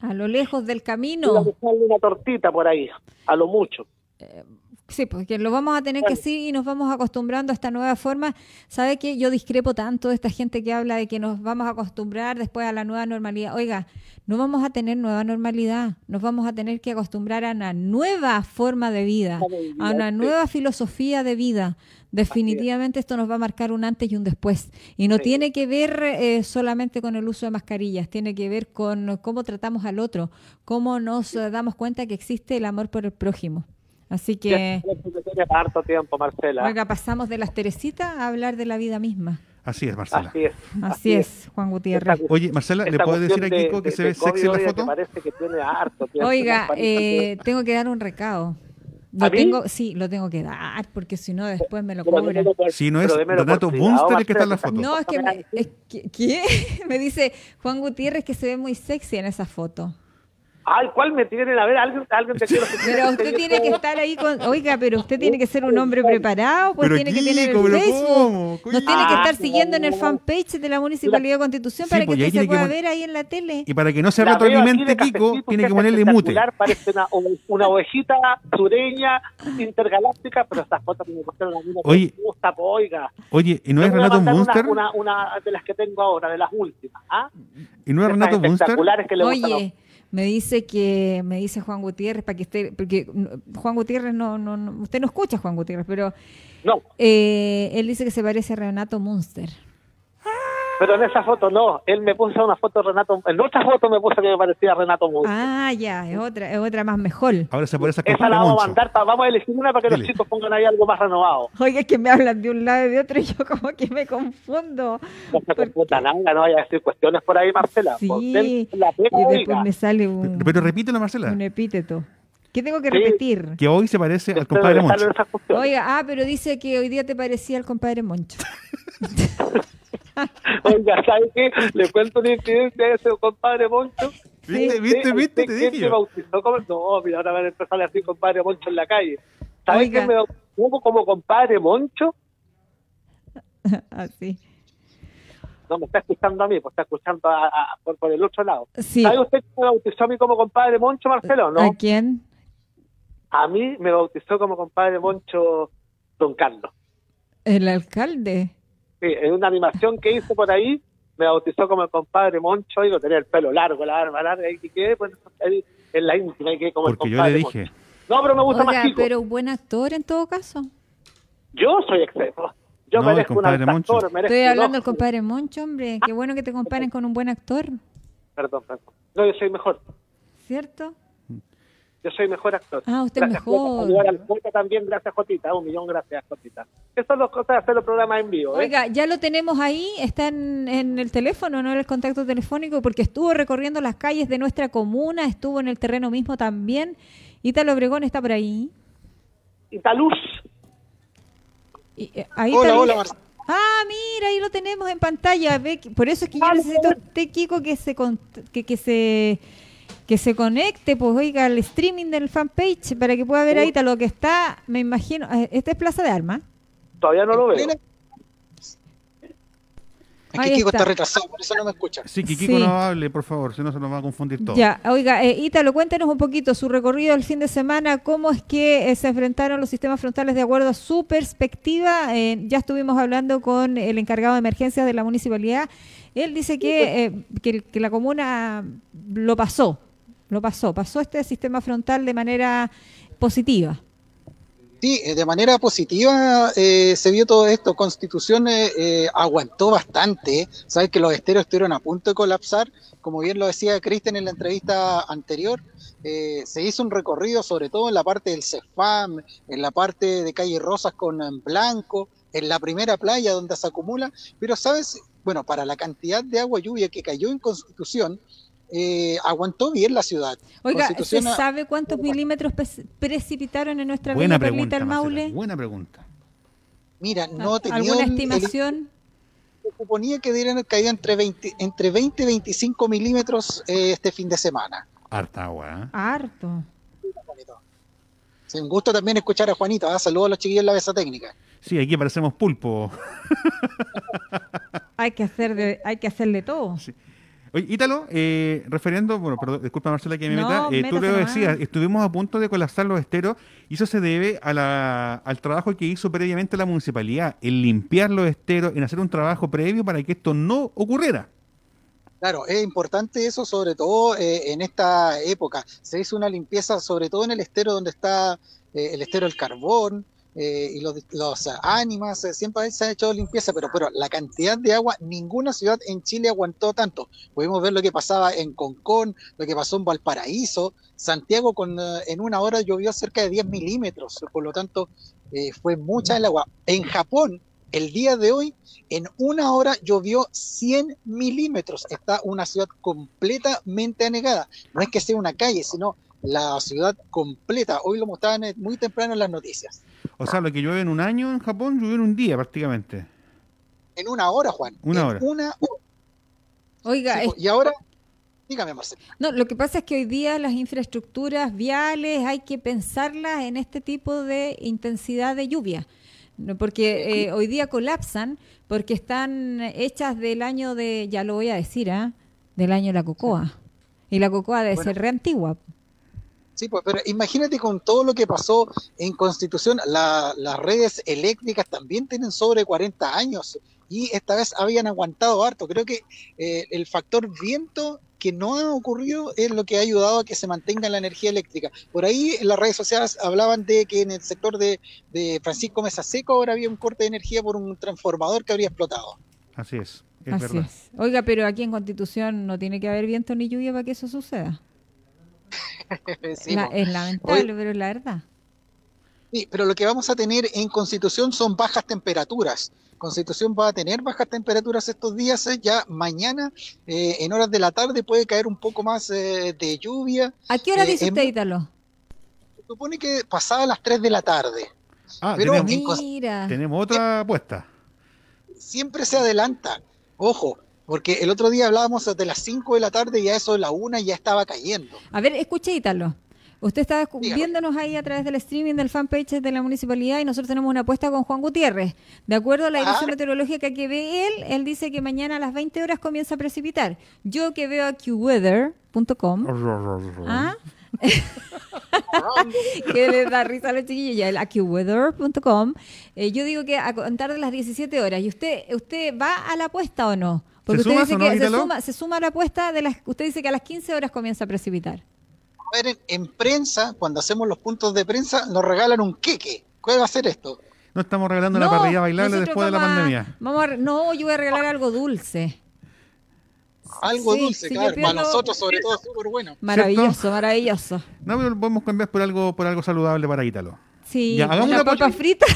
A lo lejos del camino. una tortita por ahí, a lo mucho. Eh, Sí, porque lo vamos a tener que sí y nos vamos acostumbrando a esta nueva forma. ¿Sabe que yo discrepo tanto de esta gente que habla de que nos vamos a acostumbrar después a la nueva normalidad? Oiga, no vamos a tener nueva normalidad, nos vamos a tener que acostumbrar a una nueva forma de vida, a una nueva filosofía de vida. Definitivamente esto nos va a marcar un antes y un después. Y no sí. tiene que ver eh, solamente con el uso de mascarillas, tiene que ver con cómo tratamos al otro, cómo nos eh, damos cuenta que existe el amor por el prójimo. Así que... harto tiempo, Marcela. Oiga, pasamos de las Teresitas a hablar de la vida misma. Así es, Marcela. Así es, así es, Juan Gutiérrez. Esta, Oye, Marcela, ¿le puedes decir a Kiko que de, se ve sexy en la foto? Parece que tiene harto tiempo. Oiga, eh, tengo que dar un recado. Lo tengo, sí, lo tengo que dar, porque si no después me lo cobran. Si no es Donato Bunster el que está en la foto. No, es que, me, es que ¿qué? me dice Juan Gutiérrez que se ve muy sexy en esa foto. Ay, ¿cuál me tienen? A ver, alguien, alguien te quiero Pero usted tiene que estar ahí con. Oiga, pero usted tiene que ser un hombre preparado, pues Pero tiene que tener el Facebook. Nos tiene que Ah, estar siguiendo en el fanpage de la Municipalidad de Constitución para que pues, usted se pueda ver ahí en la tele. Y para que no se retroalimente de Kiko, tiene que ponerle mute. Parece una, una ovejita sureña intergaláctica, pero estas fotos me mostraron a mí Oye. me gusta, po, oiga. Oye, ¿y no es Renato Munster? Una, una, de las que tengo ahora, de las últimas. ¿ah? ¿Y no es Renato Munster? espectaculares que le gustan a Oye, me dice que me dice Juan Gutiérrez para que esté porque mm, Juan Gutiérrez no, no, no- usted no escucha a Juan Gutiérrez, pero No, eh, él dice que se parece a Renato Munster. Pero en esa foto no. Él me puso una foto de Renato. En otra foto me puso que me parecía Renato Mundo. Ah, ya, es otra, es otra más mejor. Ahora se a Esa compadre la vamos a mandar. pa- vamos a elegir una para que Dile. los chicos pongan ahí algo más renovado. Oiga, es que me hablan de un lado y de otro y yo como que me confundo. No se computa nada, no vaya a decir cuestiones por ahí, Marcela. Sí, Usted la pega, Y después oiga. me sale un, Pero repítelo, Marcela. un epíteto. ¿Qué tengo que Sí. repetir? Que hoy se parece al Usted compadre Moncho. Oiga, ah, pero dice que hoy día te parecía al compadre Moncho. Oiga, ¿sabe qué? Le cuento una incidencia a ese compadre Moncho. ¿Viste, viste, ¿Usted- viste? Te dije me yo. bautizó como? No, mira, ahora van a empezar así compadre Moncho en la calle. ¿Sabe Oiga. quién me bautizó como compadre Moncho? Así. No me está escuchando a mí, pues está escuchando a- a- por, por el otro lado. Sí. ¿Sabe usted quién me bautizó a mí como compadre Moncho, Marcelo? No. ¿A quién? A mí me bautizó como compadre Moncho Don Carlos. El alcalde. Sí, en una animación que hice por ahí, me bautizó como el compadre Moncho, digo, tenía el pelo largo, la barba larga, y quedé pues, ahí en la íntima, y quedé como Porque el yo compadre le Moncho. dije. No, pero me gusta Oiga, más chico. pero un buen actor en todo caso. Yo soy exceso. Yo No, merezco un Moncho. actor, merezco Estoy hablando del compadre Moncho, hombre. Qué bueno que te comparen con un buen actor, Perdón, perdón. No, yo soy mejor. ¿cierto? Yo soy mejor actor. Ah, usted es gracias, mejor. Jota. Saludar al Jota también, gracias, Jotita. Un millón gracias, Jotita. Esas son las cosas de hacer los programas en vivo. ¿eh? Oiga, ya lo tenemos ahí, está en, en el teléfono, no en el contacto telefónico, porque estuvo recorriendo las calles de nuestra comuna, estuvo en el terreno mismo también. Ítalo Obregón está por ahí. Italuz. Y, eh, ahí Hola, está hola. Marcelo. Ah, mira, ahí lo tenemos en pantalla. Ve que- por eso es que yo necesito a usted, Kiko, que se que, que se que se conecte, pues oiga, al streaming del fanpage para que pueda ver ahí lo que está, me imagino, eh, esta es Plaza de Armas. Todavía no lo veo. Plena- Es Ahí que Kiko está. está retrasado, por eso no me escucha. Sí, que Kiko Sí. no hable, por favor, si no se nos va a confundir todo. Ya, oiga, eh, Ítalo, cuéntenos un poquito su recorrido el fin de semana, cómo es que eh, se enfrentaron los sistemas frontales de acuerdo a su perspectiva. Eh, ya estuvimos hablando con el encargado de emergencias de la municipalidad. Él dice que, eh, que, que la comuna lo pasó, lo pasó, pasó este sistema frontal de manera positiva. Sí, eh, de manera positiva eh, se vio todo esto. Constitución eh, eh, aguantó bastante. Sabes que los esteros estuvieron a punto de colapsar. Como bien lo decía Cristian en la entrevista anterior, eh, se hizo un recorrido sobre todo en la parte del CEFAM, en la parte de Calle Rosas con eh, Blanco, en la primera playa donde se acumula. Pero, ¿sabes? Bueno, para la cantidad de agua lluvia que cayó en Constitución, eh, aguantó bien la ciudad. Oiga, ¿se sabe cuántos milímetros precipitaron en nuestra Buena bella perlita pregunta, Marcela, Maule? buena pregunta. Mira, no tenía ¿Alguna el- estimación? se suponía que debieran haber caído entre 20, entre 20 y 25 milímetros eh, este fin de semana. Harta agua, ¿eh? Harto. Sí, un gusto también escuchar a Juanito. ¿ah? Saludos a los chiquillos en la mesa técnica. Sí, aquí parecemos pulpo. Hay que hacer de, hay que hacerle todo. Oye, Ítalo, eh, refiriendo, bueno, perdón, disculpa Marcela que me No, meta, eh, tú lo decías, estuvimos a punto de colapsar los esteros y eso se debe a la, al trabajo que hizo previamente la municipalidad, en limpiar los esteros, en hacer un trabajo previo para que esto no ocurriera. Claro, es importante eso, sobre todo eh, en esta época. Se hizo una limpieza, sobre todo en el estero donde está eh, el estero del carbón eh, y los, los ánimas. eh, siempre se ha hecho limpieza, pero, pero la cantidad de agua, ninguna ciudad en Chile aguantó tanto. Pudimos ver lo que pasaba en Concón, lo que pasó en Valparaíso. Santiago con, eh, en una hora llovió cerca de 10 milímetros, por lo tanto fue mucha el agua. En Japón, el día de hoy, en una hora llovió 100 milímetros. Está una ciudad completamente anegada. No es que sea una calle, sino la ciudad completa. Hoy lo mostraban eh, muy temprano en las noticias. O sea, lo que llueve en un año en Japón, llueve en un día prácticamente. En una hora, Juan. Una En hora. Una hora. Oiga, Sí, es- po, y ahora, Dígame, Marcelo. No, lo que pasa es que hoy día las infraestructuras viales hay que pensarlas en este tipo de intensidad de lluvia. No, porque eh, hoy día colapsan porque están hechas del año de, ya lo voy a decir, ¿ah? del año de la cocoa. Y la cocoa debe Bueno. ser re antigua. Sí, pues, pero imagínate con todo lo que pasó en Constitución, la- las redes eléctricas también tienen sobre 40 años y esta vez habían aguantado harto. Creo que eh, el factor viento que no ha ocurrido es lo que ha ayudado a que se mantenga la energía eléctrica. Por ahí en las redes sociales hablaban de que en el sector de, de Francisco Mesa Seco ahora había un corte de energía por un transformador que habría explotado. Así es, es Así verdad. es. Oiga, pero aquí en Constitución no tiene que haber viento ni lluvia para que eso suceda. Sí, La- po. es lamentable, pero es la verdad. Sí, pero lo que vamos a tener en Constitución son bajas temperaturas. Constitución va a tener bajas temperaturas estos días. eh, Ya mañana, eh, en horas de la tarde, puede caer un poco más eh, de lluvia. ¿A qué hora Eh, dice en- usted, Ítalo? Se supone que pasada las 3 de la tarde. Ah, Pero tenemos, Mira. tenemos otra apuesta. Siempre se adelanta. Ojo, porque el otro día hablábamos de las 5 de la tarde y a eso de la 1 ya estaba cayendo. A ver, escuche, Ítalo. Usted está Dígame. viéndonos ahí a través del streaming del fanpage de la municipalidad y nosotros tenemos una apuesta con Juan Gutiérrez. De acuerdo a la dirección Ah. meteorológica que ve él, él dice que mañana a las 20 horas comienza a precipitar. Yo que veo a qweather.com, ¿ah? que les da risa a los chiquillos, ya el AccuWeather.com, eh, yo digo que a contar de las 17 horas. ¿Y usted usted va a la apuesta o no? Porque ¿Se usted dice no, que se suma, se suma a la apuesta de las usted dice que a las 15 horas comienza a precipitar. A ver, en, en prensa, cuando hacemos los puntos de prensa, nos regalan un queque. ¿Cuál va a ser esto? No estamos regalando la parrilla bailable después de la pandemia. Vamos a, no, yo voy a regalar algo dulce. Algo Sí, dulce, sí, claro. Para nosotros, sobre todo, súper bueno. Maravilloso, maravilloso. No, pero podemos cambiar por algo, por algo saludable para Ítalo. Sí, Ya, hagamos una una papa frita.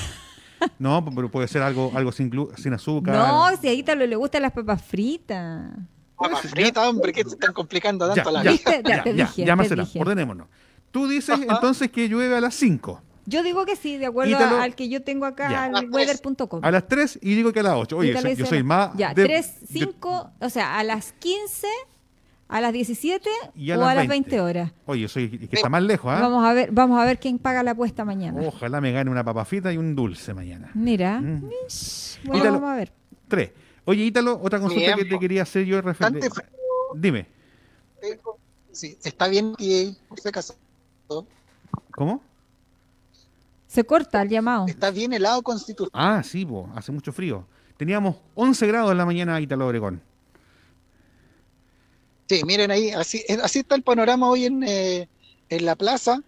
No, pero puede ser algo, algo sin, glu- sin azúcar. No, si a Ítalo le gustan las papas fritas. Papas fritas, hombre, ¿qué te están complicando Ya, tanto la ya, vida? Ya, ya, te ya, dije, ya, te dije. ordenémonos. Tú dices entonces que llueve a las 5, Yo digo que sí, de acuerdo Ítalo- al que yo tengo acá, Ya. al weather.com. a las 3 y digo que a las 8. Oye, yo soy más. Ya, de- 3, yo- 5, o sea, a las 15, a las 17 Y o a las a las 20. 20 horas. Oye, soy que está más lejos, ¿ah? Vamos a ver, vamos a ver quién paga la apuesta mañana. Ojalá me gane una papa frita y un dulce mañana. Mira, Mm. bueno, Ítalo- vamos a ver. 3. Oye, Ítalo, otra consulta que te quería hacer yo referente. Dime, Sí, está bien que por si acaso, ¿cómo? Se corta el llamado. está bien helado Constitución. Ah, sí, po, hace mucho frío. Teníamos 11 grados en la mañana Ítalo Obregón. Sí, miren ahí, así, así está el panorama hoy en, eh, en la plaza.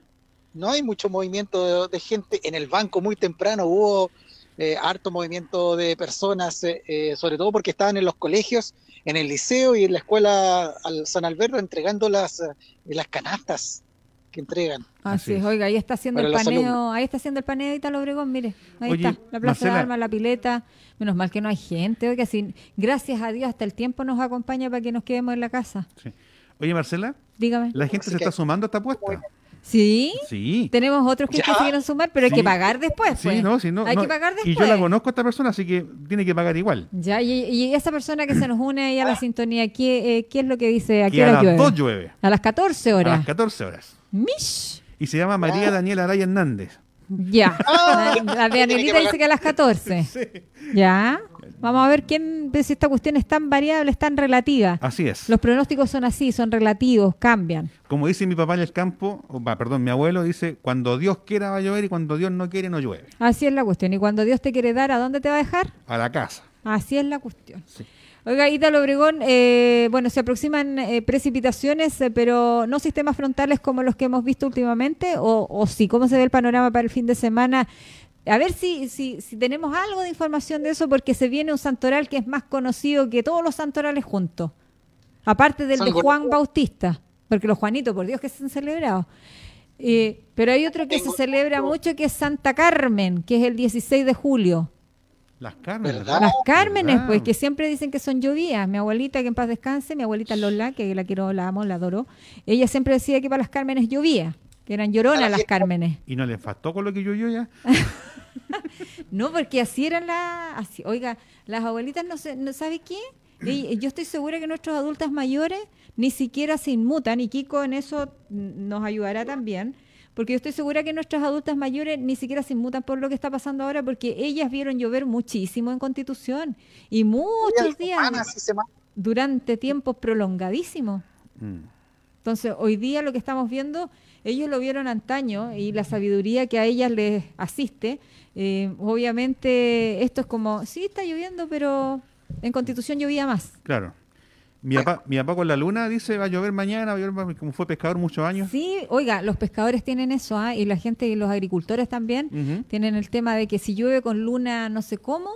No hay mucho movimiento de, gente. En el banco muy temprano hubo eh, harto movimiento de personas, eh, eh, sobre todo porque estaban en los colegios, en el liceo y en la escuela al San Alberto entregando las, las canastas que entregan. Así Así es, es. oiga, ahí está haciendo Para el paneo, ahí está haciendo el paneo de Italo Obregón, mire, ahí Oye, está, la Plaza Marcela. de Armas, la pileta, menos mal que no hay gente, oiga, sin, gracias a Dios hasta el tiempo nos acompaña para que nos quedemos en la casa, Sí. Oye, Marcela, dígame. la gente Así se que- está sumando a esta apuesta. ¿Sí? Sí. Tenemos otros que, que se quieren sumar, pero hay Sí. que pagar después, pues. Sí, no, sí, no. Hay no. que pagar después. Y yo la conozco a esta persona, así que tiene que pagar igual. Ya, y, y esa persona que se nos une ahí a la sintonía, ¿qué, eh, qué es lo que dice? ¿A qué Que a hora las llueve? 2 llueve. A las 14 A horas. las 14 horas. Mish. Y se llama María Daniela Araya Hernández. Ya. Ah, la, la de Anelita dice que a las 14. Ya. Vamos a ver quién, ve si esta cuestión es tan variable, es tan relativa. Así es. Los pronósticos son así, son relativos, cambian. Como dice mi papá en el campo, o, perdón, mi abuelo dice, cuando Dios quiera va a llover y cuando Dios no quiere no llueve. Así es la cuestión. Y cuando Dios te quiere dar, ¿a dónde te va a dejar? A la casa. Así es la cuestión. Sí. Oiga, Ítalo Obregón, eh, bueno, se aproximan eh, precipitaciones, eh, pero no sistemas frontales como los que hemos visto últimamente, o, o sí, ¿cómo se ve el panorama para el fin de semana? A ver si, si, si tenemos algo de información de eso, porque se viene un santoral que es más conocido que todos los santorales juntos, aparte del San de Juan Bautista, porque los Juanitos, por Dios que se han celebrado. Eh, pero hay otro que se celebra mucho que es Santa Carmen, que es el 16 de julio. Las Carmen. ¿Verdad? Las Cármenes, ¿Verdad? pues, que siempre dicen que son llovías. Mi abuelita, que en paz descanse, mi abuelita Lola, que la quiero, la amo, la adoro, ella siempre decía que para las Cármenes llovía, que eran lloronas las Cármenes. Y no le faltó con lo que yo yo ya. No, porque así eran las... Así, oiga, las abuelitas no sé, no ¿sabe qué? Y yo estoy segura que nuestros adultos mayores ni siquiera se inmutan, y Kiko en eso nos ayudará también, porque yo estoy segura que nuestras adultas mayores ni siquiera se inmutan por lo que está pasando ahora, porque ellas vieron llover muchísimo en Constitución y muchos días durante tiempos prolongadísimos. Mm. Entonces, hoy día lo que estamos viendo, ellos lo vieron antaño y la sabiduría que a ellas les asiste, eh, obviamente esto es como, sí, está lloviendo, pero en Constitución llovía más. Claro. Mi papá, mi papá con la luna dice va a llover mañana, va a llover, como fue pescador muchos años. Sí, oiga, los pescadores tienen eso, ¿ah? y la gente y los agricultores también tienen el tema de que si llueve con luna no sé cómo,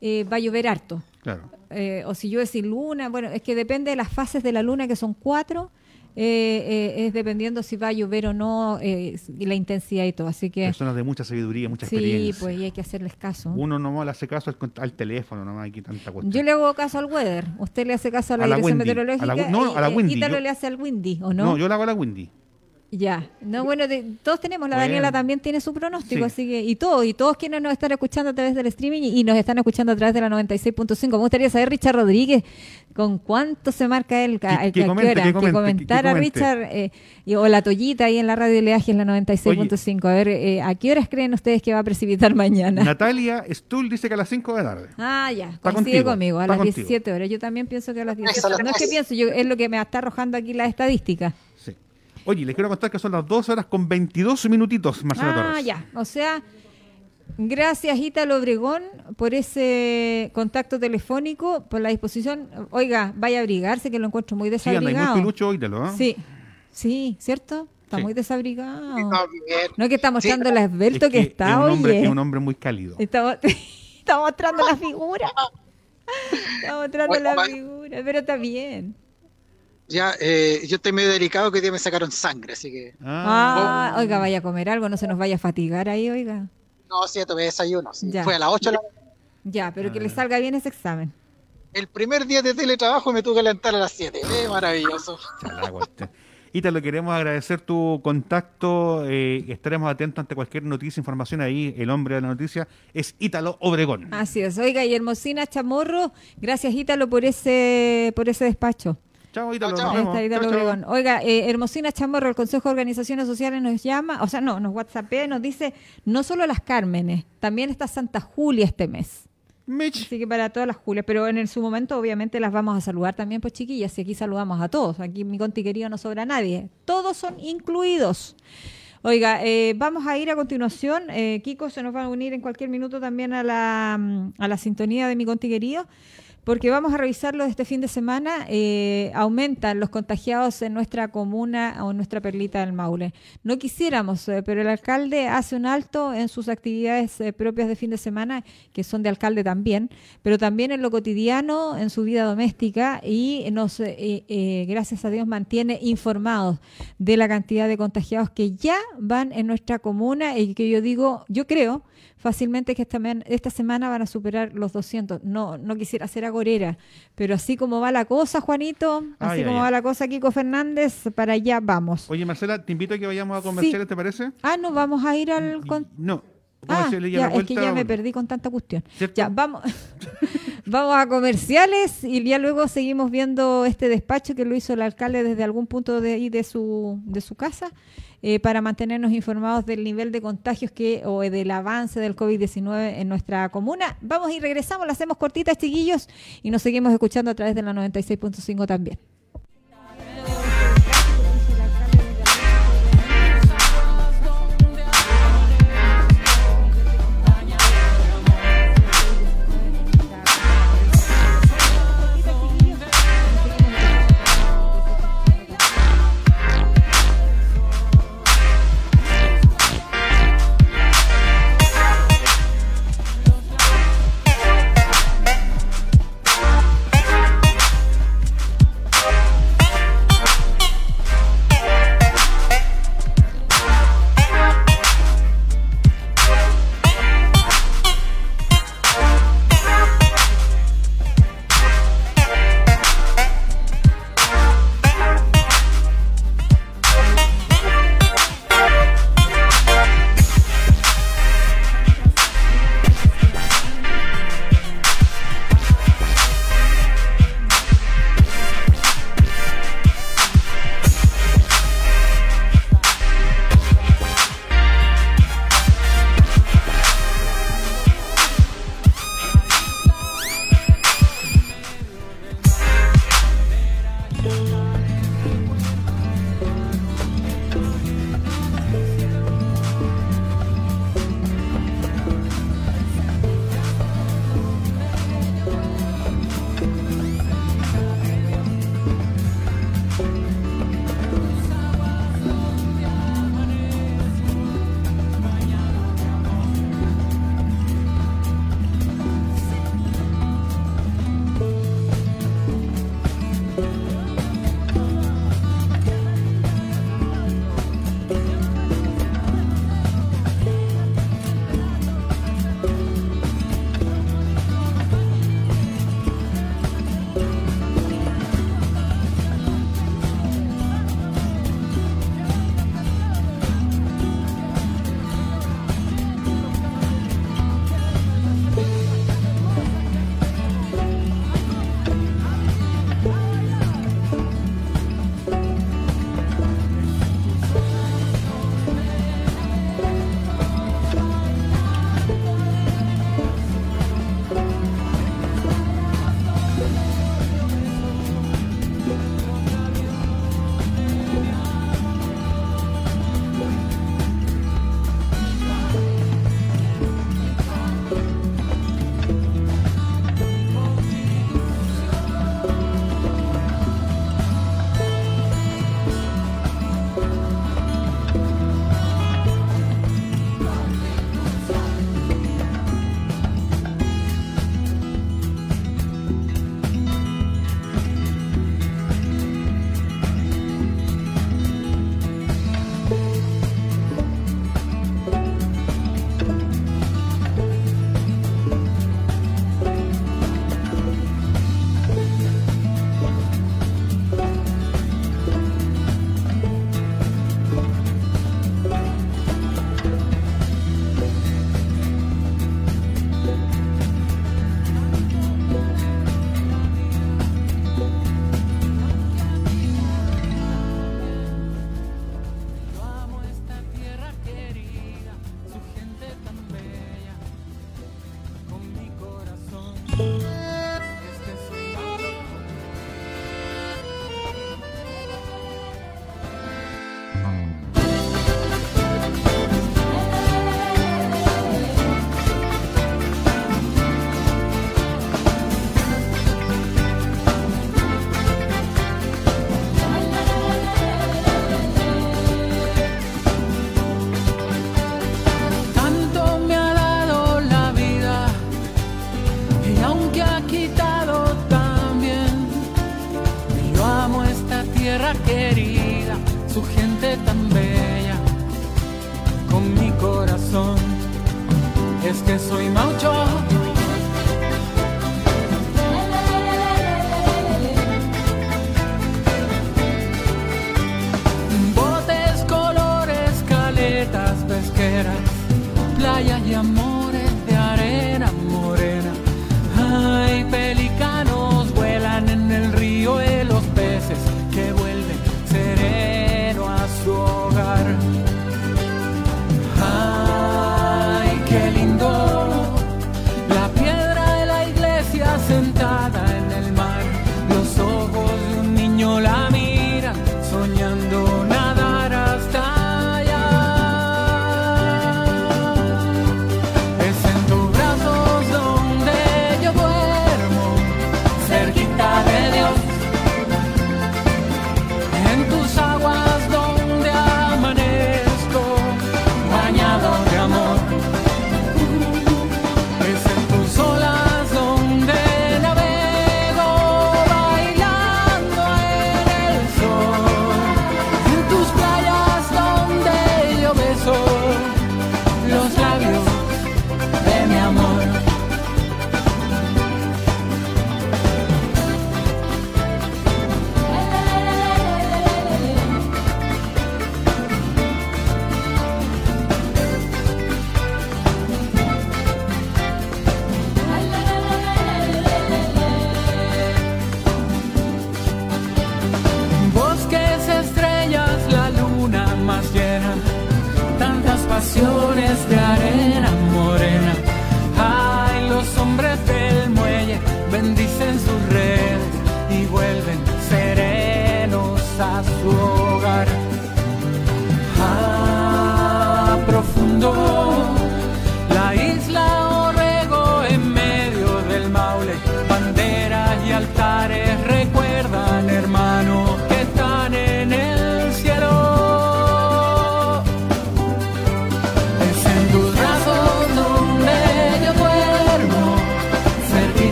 eh, va a llover harto. Claro. Eh, o si llueve sin luna, bueno, es que depende de las fases de la luna, que son cuatro, eh, eh, es dependiendo si va a llover o no eh, la intensidad y todo. Así que personas de mucha sabiduría, mucha experiencia. Sí, pues y hay que hacerles caso. Uno no le hace caso al, al teléfono, no hay tanta cuestión. Yo le hago caso al weather. Usted le hace caso a la, dirección meteorológica. no, a la Windy. Ítalo le hace al Windy, ¿o no? No, yo le hago a la Windy. Ya, no, bueno, todos tenemos, la Daniela también tiene su pronóstico, así que, y todos, y todos quienes nos están escuchando a través del streaming y, nos están escuchando a través de la 96.5. Me gustaría saber, Richard Rodríguez, con cuánto se marca él, a, que, que, comentar a Richard, eh, o la Tollita ahí en la radio de Leaje en la 96.5. A ver, eh, ¿a qué horas creen ustedes que va a precipitar mañana? Natalia Stull dice que a las 5 de la tarde. Ah, ya, coincide conmigo, a las 17 horas. Yo también pienso que a las 17 horas. No es que pienso, yo, es lo que me está arrojando aquí la estadística. Oye, les quiero contar que son las dos horas con 22 minutitos, Marcelo ah, ya. O sea, gracias Ítalo Obregón por ese contacto telefónico, por la disposición. Oiga, vaya a abrigarse, que lo encuentro muy desabrigado. Sí, anda muy pilucho, Ítalo, ¿eh? Sí, sí, ¿cierto? Está muy desabrigado. No, es que está mostrando el esbelto que, está, es un hombre, oye. Es un hombre muy cálido. Está, está mostrando la figura. Está mostrando la figura, pero está bien. Ya, eh, yo estoy medio delicado que día me sacaron sangre, así que. Ah, oiga, vaya a comer algo, no se nos vaya a fatigar ahí, oiga. No, sí, tomé desayuno. Fue a las 8 de la Ya, pero que le ah. salga bien ese examen. El primer día de teletrabajo me tuve que levantar a las 7. ¡Eh, maravilloso! Te lo queremos agradecer tu contacto. Eh, estaremos atentos ante cualquier noticia, información ahí. El hombre de la noticia es Ítalo Obregón. Así es. Oiga, y Hermosina Chamorro, gracias Ítalo por ese, por ese despacho. Chao, Ítalo. Oiga, eh, Hermosina Chamorro, el Consejo de Organizaciones Sociales nos llama, o sea, no, nos WhatsAppea y nos dice, no solo las Cármenes, también está Santa Julia este mes. Mitch. Así que para todas las Julias, pero en su momento obviamente las vamos a saludar también, pues chiquillas, y aquí saludamos a todos. Aquí mi conti querido no sobra nadie. Todos son incluidos. Oiga, eh, vamos a ir a continuación. Eh, Kiko se nos va a unir en cualquier minuto también a la, mm, a la sintonía de mi conti querido porque vamos a revisarlo este fin de semana. Eh, aumentan los contagiados en nuestra comuna o en nuestra perlita del Maule. No quisiéramos, eh, pero el alcalde hace un alto en sus actividades eh, propias de fin de semana, que son de alcalde también, pero también en lo cotidiano, en su vida doméstica y nos, gracias a Dios, mantiene informados de la cantidad de contagiados que ya van en nuestra comuna y que yo digo, yo creo fácilmente que esta, esta semana van a superar los 200. No, no quisiera ser agorera, pero así como va la cosa, Juanito, así como va la cosa, Kiko Fernández, para allá vamos. Oye, Marcela, te invito a que vayamos a comerciales, ¿te parece? Ah, no, vamos a ir al... No. Ah, ya, es que ya me perdí con tanta cuestión. Ya, vamos, vamos a comerciales y ya luego seguimos viendo este despacho que lo hizo el alcalde desde algún punto de ahí de su, de su casa eh, para mantenernos informados del nivel de contagios que o del avance del COVID-19 en nuestra comuna. Vamos y regresamos, lo hacemos cortitas, chiquillos, y nos seguimos escuchando a través de la 96.5 también.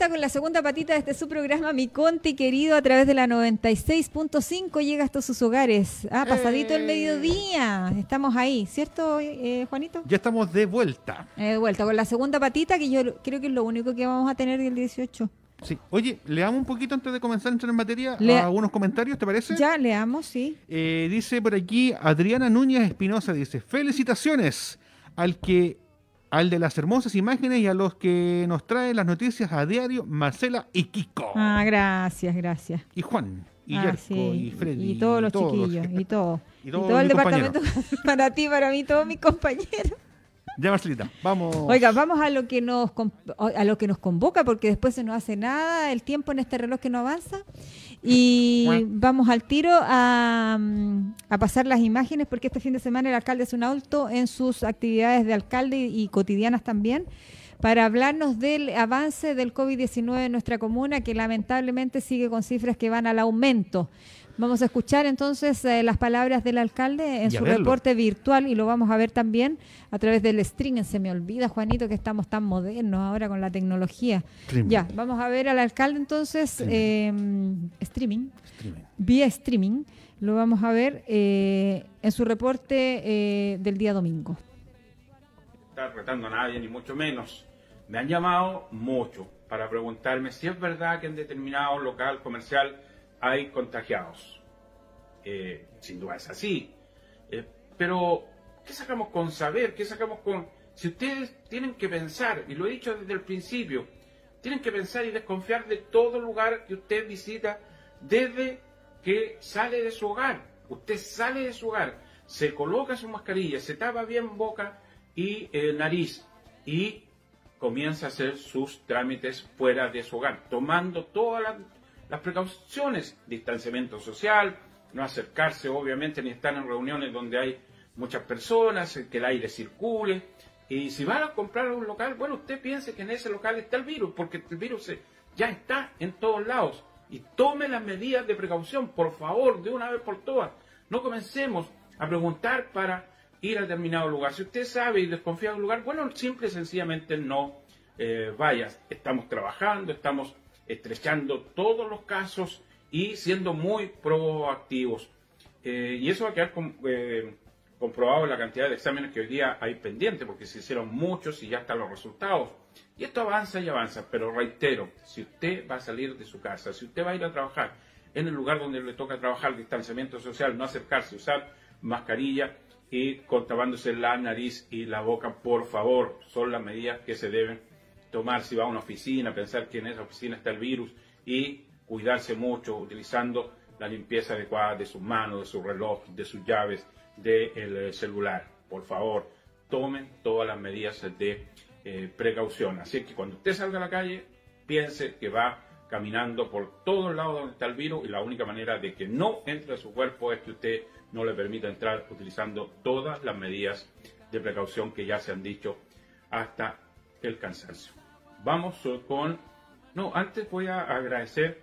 Vuelta con la segunda patita de este su programa, Mi Conti querido, a través de la 96.5 llega hasta sus hogares. Ah, pasadito el Eh. mediodía. Estamos ahí, ¿cierto, eh, Juanito? Ya estamos de vuelta. Eh, de vuelta con la segunda patita, que yo creo que es lo único que vamos a tener el 18. Sí. Oye, leamos un poquito antes de comenzar a entrar en materia Lea- algunos comentarios, ¿te parece? Ya leamos, sí. Eh, dice por aquí Adriana Núñez Espinosa, dice, felicitaciones al que al de las hermosas imágenes y a los que nos traen las noticias a diario, Marcela y Kiko. Ah, gracias, gracias. Y Juan, y Ah, Yerko, sí, y Freddy. y todos los todos. chiquillos, y todo. Y Y todos todo el departamento, para ti, para mí, todos mis compañeros. Ya, Marcelita, vamos. Oiga, vamos a lo que nos a lo que nos convoca porque después se nos hace nada el tiempo en este reloj que no avanza y vamos al tiro a, mm, a pasar las imágenes porque este fin de semana el alcalde hace un alto en sus actividades de alcalde y, y cotidianas también para hablarnos del avance del COVID-19 en nuestra comuna que lamentablemente sigue con cifras que van al aumento. Vamos a escuchar entonces eh, las palabras del alcalde en Y su reporte virtual y lo vamos a ver también a través del streaming. Se me olvida, Juanito, que estamos tan modernos ahora con la tecnología. Streaming. Ya, vamos a ver al alcalde entonces eh, streaming, Streaming. vía streaming. Lo vamos a ver eh, en su reporte eh, del día domingo. estar retando a nadie, ni mucho menos. Me han llamado mucho para preguntarme si es verdad que en determinado local comercial hay contagiados. Eh, sin duda es así. Eh, pero, ¿qué sacamos con saber? ¿Qué sacamos con...? Si ustedes tienen que pensar, y lo he dicho desde el principio, tienen que pensar y desconfiar de todo lugar que usted visita desde que sale de su hogar. Usted sale de su hogar, se coloca su mascarilla, se tapa bien boca y eh, nariz y comienza a hacer sus trámites fuera de su hogar, tomando todas las, las precauciones, distanciamiento social, no acercarse obviamente ni estar en reuniones donde hay muchas personas, que el aire circule. Y si van a comprar un local, bueno, usted piense que en ese local está el virus, porque el virus Ya está en todos lados. Y tome las medidas de precaución, por favor, de una vez por todas. No comencemos a preguntar para ir a determinado lugar. Si usted sabe y desconfía de un lugar, bueno, simple y sencillamente no eh, vayas. Estamos trabajando, estamos estrechando todos los casos y siendo muy proactivos. Eh, y eso va a quedar eh, comprobado en la cantidad de exámenes que hoy día hay pendientes, porque se hicieron muchos y ya están los resultados. Y esto avanza y avanza, pero reitero, si usted va a salir de su casa, si usted va a ir a trabajar en el lugar donde le toca trabajar, distanciamiento social, no acercarse, usar mascarilla y contrabándose la nariz y la boca, por favor, son las medidas que se deben tomar si va a una oficina, pensar que en esa oficina está el virus y cuidarse mucho utilizando la limpieza adecuada de sus manos, de su reloj, de sus llaves, del eh, celular. Por favor, tomen todas las medidas de eh, precaución. Así que cuando usted salga a la calle, piense que va caminando por todos lados donde está el virus y la única manera de que no entre a su cuerpo es que usted no le permita entrar utilizando todas las medidas de precaución que ya se han dicho hasta el cansancio. Vamos con... No, antes voy a agradecer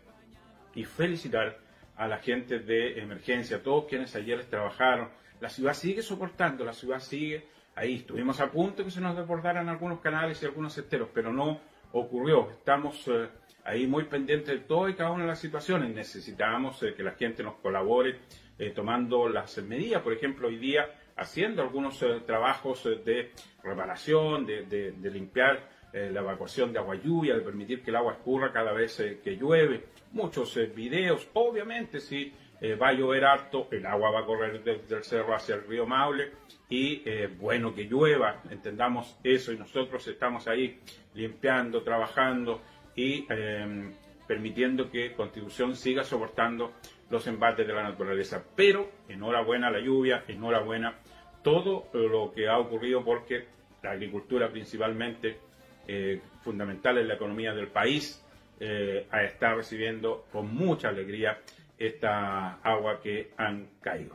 y felicitar a la gente de emergencia, a todos quienes ayer trabajaron. La ciudad sigue soportando, la ciudad sigue ahí. Estuvimos a punto de que se nos desbordaran algunos canales y algunos esteros, pero no ocurrió. Estamos eh, ahí muy pendientes de todo y cada una de las situaciones. Necesitamos eh, que la gente nos colabore eh, tomando las medidas, por ejemplo, hoy día haciendo algunos trabajos de reparación, de limpiar eh, la evacuación de agua lluvia, de permitir que el agua escurra cada vez eh, que llueve, muchos eh, videos, obviamente si va a llover harto, el agua va a correr desde el cerro hacia el río Maule y bueno que llueva, entendamos eso y nosotros estamos ahí limpiando, trabajando y em, permitiendo que Constitución siga soportando los embates de la naturaleza. Pero enhorabuena la lluvia, enhorabuena todo lo que ha ocurrido porque la agricultura principalmente eh, fundamental en la economía del país, eh, está recibiendo con mucha alegría esta agua que han caído.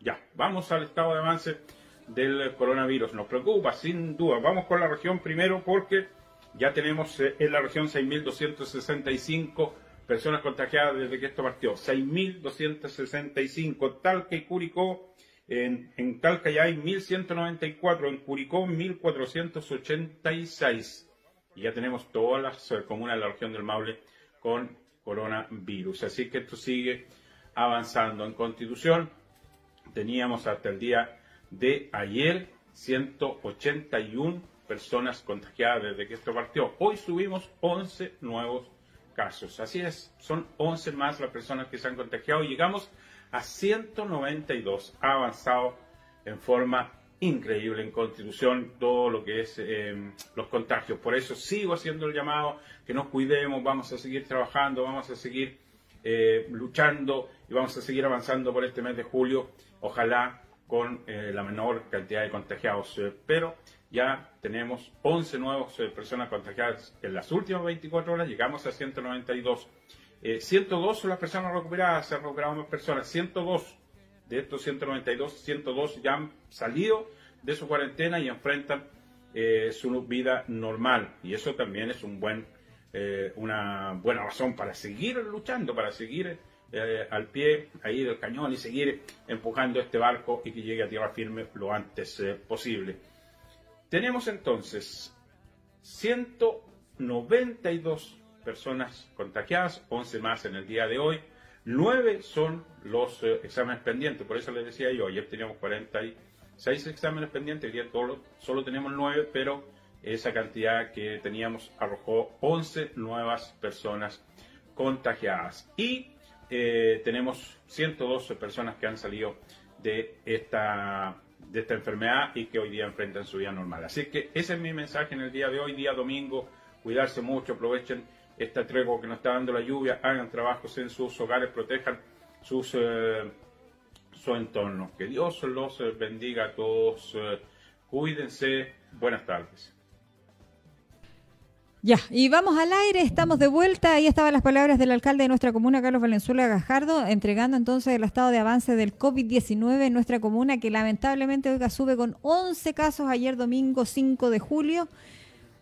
Ya, vamos al estado de avance del coronavirus. Nos preocupa, sin duda. Vamos con la región primero porque ya tenemos eh, en la región 6.265 personas contagiadas desde que esto partió. 6.265. Talca y Curicó. En, en Talca ya hay 1.194. En Curicó 1.486 y ya tenemos todas las comunas de la región del Maule con coronavirus. Así que esto sigue avanzando. En Constitución teníamos hasta el día de ayer 181 personas contagiadas desde que esto partió. Hoy subimos 11 nuevos casos. Así es, son 11 más las personas que se han contagiado llegamos a 192. Ha avanzado en forma increíble en Constitución todo lo que es eh, los contagios. Por eso sigo haciendo el llamado, que nos cuidemos, vamos a seguir trabajando, vamos a seguir eh, luchando y vamos a seguir avanzando por este mes de julio, ojalá con eh, la menor cantidad de contagiados. pero ya tenemos 11 nuevas personas contagiadas en las últimas 24 horas, llegamos a 192. 102 son las personas recuperadas, se han recuperado más personas, 102 de estos 192, 102 ya han salido de su cuarentena y enfrentan eh, su vida normal. Y eso también es un buen, eh, una buena razón para seguir luchando, para seguir eh, al pie ahí del cañón y seguir empujando este barco y que llegue a tierra firme lo antes posible. Tenemos entonces 192 personas contagiadas, 11 más en el día de hoy. Nueve son los eh, exámenes pendientes, por eso les decía yo, ayer teníamos 46 exámenes pendientes, hoy día solo tenemos nueve, pero esa cantidad que teníamos arrojó 11 nuevas personas contagiadas. Y eh, tenemos 112 personas que han salido de esta, de esta enfermedad y que hoy día enfrentan su vida normal. Así que ese es mi mensaje en el día de hoy, día domingo. Cuidarse mucho, aprovechen esta tregua que nos está dando la lluvia, hagan trabajos en sus hogares, protejan sus, eh, su entorno. Que Dios los bendiga a todos. Eh, cuídense. Buenas tardes. Ya, y vamos al aire, estamos de vuelta. Ahí estaban las palabras del alcalde de nuestra comuna, Carlos Valenzuela Gajardo, entregando entonces el estado de avance del COVID-19 en nuestra comuna, que lamentablemente, oiga, sube con 11 casos ayer domingo 5 de julio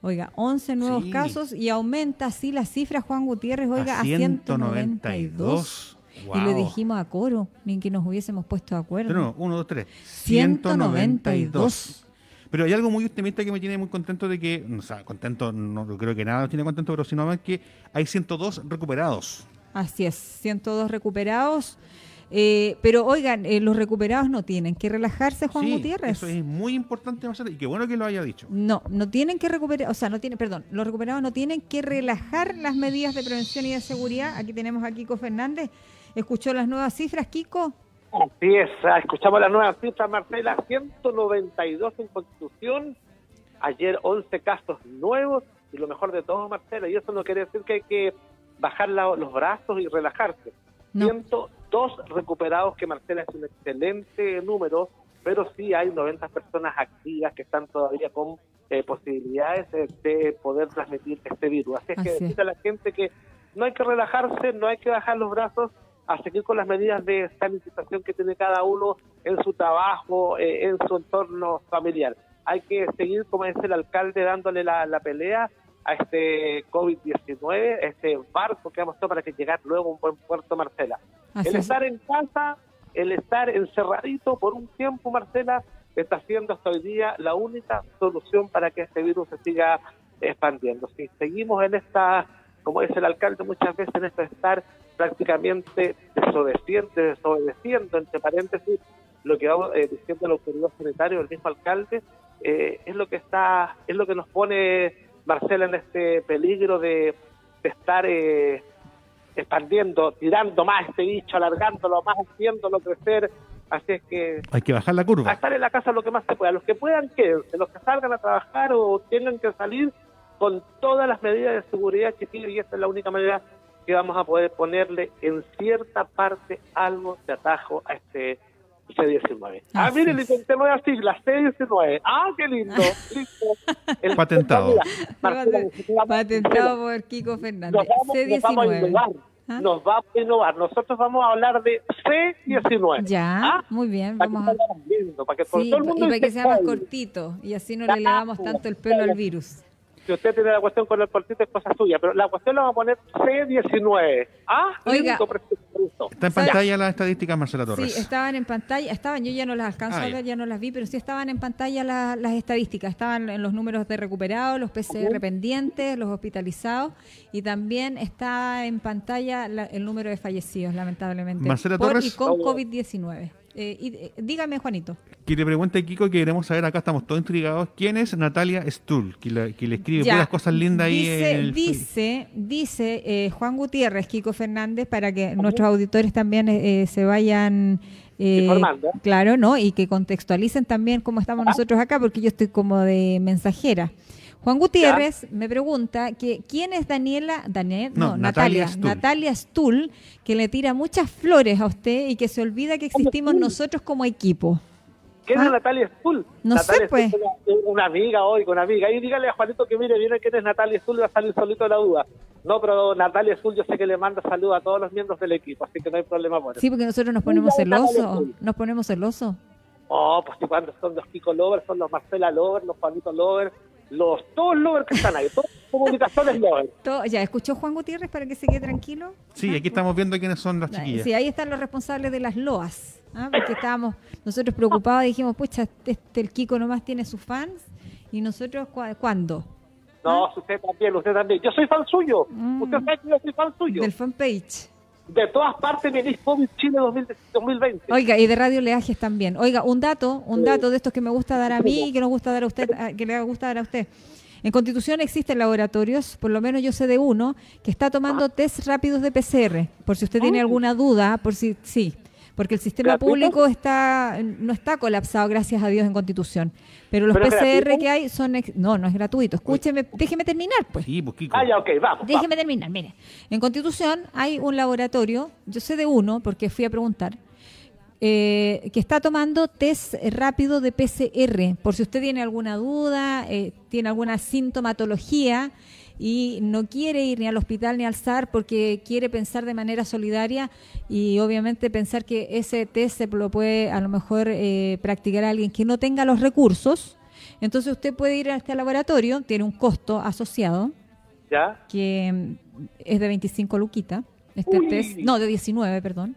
Oiga, 11 nuevos Sí. casos y aumenta así la cifra, Juan Gutiérrez, oiga, a, 192. 192. Y le Wow. dijimos a coro, ni que nos hubiésemos puesto de acuerdo. No, uno, dos, tres. 192. Pero hay algo muy optimista que me tiene muy contento de que, o sea, contento, no creo que nada nos tiene contento, pero sino más que hay 102 recuperados. Así es, 102 recuperados. Eh, pero oigan, eh, los recuperados no tienen que relajarse, Juan Sí, Gutiérrez. Eso es muy importante, Marcela, y qué bueno que lo haya dicho. No, no tienen que recuperar, o sea, no tienen, perdón, los recuperados no tienen que relajar las medidas de prevención y de seguridad. Aquí tenemos a Kiko Fernández. ¿Escuchó las nuevas cifras, Kiko? Así es, ah, escuchamos las nuevas cifras, Marcela, 192 en Constitución, ayer 11 casos nuevos, y lo mejor de todo, Marcela, y eso no quiere decir que hay que bajar la- los brazos y relajarse. No. 102 recuperados, que Marcela es un excelente número, pero sí hay 90 personas activas que están todavía con eh, posibilidades de, de poder transmitir este virus. Así es que Así decirle a la gente que no hay que relajarse, no hay que bajar los brazos, a seguir con las medidas de sanitización que tiene cada uno en su trabajo, eh, en su entorno familiar. Hay que seguir, como dice el alcalde, dándole la, la pelea a este COVID-19, a este barco que a hacer para que llegar luego a un buen puerto, Marcela. Así el es. estar en casa, el estar encerradito por un tiempo, Marcela, está siendo hasta hoy día la única solución para que este virus se siga expandiendo. Si seguimos en esta, como dice el alcalde muchas veces, en esto de estar prácticamente desobedeciendo, desobedeciendo entre paréntesis, lo que va eh, diciendo la autoridad sanitaria, el mismo alcalde, eh, es lo que está, es lo que nos pone Marcela en este peligro de, de estar eh, expandiendo, tirando más este bicho, alargándolo más, haciéndolo crecer. Así es que Hay que bajar la a curva. estar en la casa lo que más se pueda. Los que puedan, quédense. Los que salgan a trabajar o tengan que salir con todas las medidas de seguridad que tienen, y esta es la única manera que vamos a poder ponerle en cierta parte algo de atajo a este C19. Ah, Así miren, le es. intenté nuevas siglas, C19. Ah, qué lindo. listo. El- Patentado. Mira, Marcela, necesitamos- Patentado por Kiko Fernández. nos vamos, nos vamos a C19. innovar. ¿Ah? Nos vamos a innovar. Nosotros vamos a hablar de C19. Ya, ¿Ah? muy bien. Para que Vamos a... lindo, para que por Sí, todo el mundo y para que sea más "Ay, cortito y así no le elevamos tanto el pelo al virus. Si usted tiene la cuestión con el cortito es cosa suya, pero la cuestión la vamos a poner C19. Ah, Oiga. Está en pantalla las estadísticas, Marcela Torres. Sí, estaban en pantalla, estaban, yo ya no las alcanzo Ah, a ya. ver, ya no las vi, pero sí estaban en pantalla la- las estadísticas, estaban en los números de recuperados, los PCR pendientes, los hospitalizados y también está en pantalla la- el número de fallecidos, lamentablemente, Marcela por Torres. y con COVID-19. Eh, y, eh, dígame, Juanito. Que le pregunte a Kiko que queremos saber, acá estamos todos intrigados, ¿quién es Natalia Stull? Que, le- que le escribe Ya. puras cosas lindas ahí dice, en el Dice, dice eh, Juan Gutiérrez, Kiko Fernández, para que nuestros auditores también eh, eh, se vayan... eh, Informando. claro, ¿no? Y que contextualicen también cómo estamos nosotros acá, porque yo estoy como de mensajera. Juan Gutiérrez me pregunta que quién es Daniela, Daniel, no, No, Natalia, Natalia Stull. Que le tira muchas flores a usted y que se olvida que existimos nosotros como equipo. ¿Quién Ah. es Natalia Stull? No Natalia sé, pues. Una, una amiga hoy, una amiga. Y dígale a Juanito que mire, viene quién es Natalia Stull y va a salir solito de la duda. No, pero Natalia Stull yo sé que le manda saludos a todos los miembros del equipo, así que no hay problema por eso. Sí, porque nosotros nos ponemos celosos, nos ponemos celosos. Oh, pues cuando son los Kiko Lovers, son los Marcela Lovers, los Juanito Lovers, los todos Lovers que están ahí, todas comunicaciones Lovers. Todo- ya, ¿escuchó Juan Gutiérrez para que se quede tranquilo? Sí, aquí estamos viendo quiénes son las chiquillas. Sí, ahí están los responsables de las loas. ¿ah? Porque estábamos nosotros preocupados, dijimos, pucha, este, el Kiko nomás tiene sus fans. ¿Y nosotros cua- cuándo? No, usted también, usted también. Yo soy fan suyo. Mm. Usted sabe que yo soy fan suyo. Del fanpage. De todas partes venís COVID Chile 2000 2020. Oiga, y de Radio Leajes también. Oiga, un dato, un dato de estos que me gusta dar a mí y que nos gusta dar a usted, que le gusta dar a usted. En Constitución existen laboratorios, por lo menos yo sé de uno, que está tomando test rápidos de PCR, por si usted tiene Ah. alguna duda, por si sí, porque el sistema ¿Gratuito? público está no está colapsado, gracias a Dios, en Constitución. Pero los ¿Pero PCR gratuito? que hay son... ex- no, no es gratuito. Escúcheme, déjeme terminar, pues. Sí, pues Kiko. Ah, ya, ok, vamos. Déjeme terminar, mire. En Constitución hay un laboratorio, yo sé de uno porque fui a preguntar, eh, que está tomando test rápido de PCR, por si usted tiene alguna duda, eh, tiene alguna sintomatología y no quiere ir ni al hospital ni al SAR porque quiere pensar de manera solidaria y obviamente pensar que ese test se lo puede a lo mejor eh, practicar alguien que no tenga los recursos. Entonces usted puede ir a este laboratorio, tiene un costo asociado, ¿Ya? que mm, es de 25 luquitas, este Uy. test, no, de 19, perdón,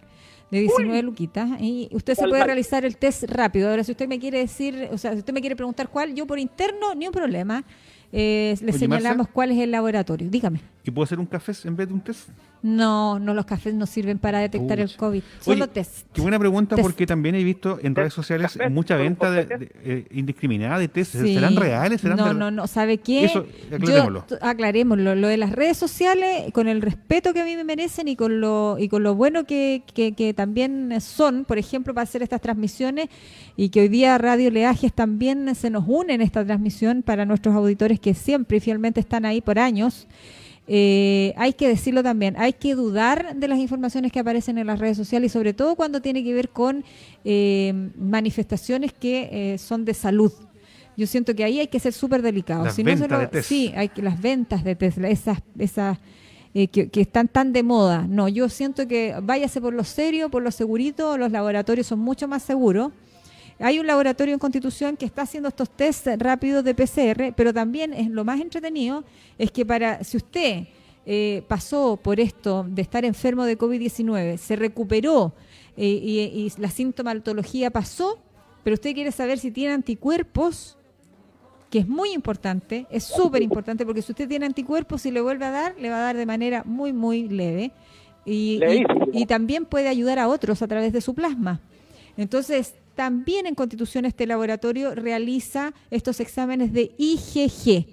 de 19 luquitas, y usted se ¿Cuál puede realizar el test rápido. Ahora, si usted me quiere decir, o sea, si usted me quiere preguntar cuál, yo por interno, ni un problema, eh, le Oye, señalamos cuál es el laboratorio. Dígame. ¿Y puedo hacer un café en vez de un test? No, no, los cafés no sirven para detectar el. COVID, solo Oye, test. Qué buena pregunta Test. porque también he visto en redes sociales café, mucha venta de, café. de- eh, indiscriminada de test. Sí. ¿Serán reales? ¿Serán no, de- no, no, ¿sabe qué? Eso, aclarémoslo. Yo, aclarémoslo. Lo de las redes sociales, con el respeto que a mí me merecen y con lo, y con lo bueno que, que, que también son, por ejemplo, para hacer estas transmisiones y que hoy día Radio Leajes también se nos une en esta transmisión para nuestros auditores que siempre y fielmente están ahí por años. Eh, hay que decirlo también, hay que dudar de las informaciones que aparecen en las redes sociales y sobre todo cuando tiene que ver con eh, manifestaciones que eh, son de salud. Yo siento que ahí hay que ser súper delicados. Las Si no se lo- de test. Sí, hay que las ventas de Tesla, esas, esas eh, que, que están tan de moda. No, yo siento que váyase por lo serio, por lo segurito, los laboratorios son mucho más seguros. Hay un laboratorio en Constitución que está haciendo estos test rápidos de PCR, pero también es lo más entretenido es que para si usted eh, pasó por esto de estar enfermo de COVID-19, se recuperó eh, y, y la sintomatología pasó, pero usted quiere saber si tiene anticuerpos, que es muy importante, es súper importante, porque si usted tiene anticuerpos y le vuelve a dar, le va a dar de manera muy, muy leve. Y, y- también puede ayudar a otros a través de su plasma. Entonces, también en Constitución este laboratorio realiza estos exámenes de IgG,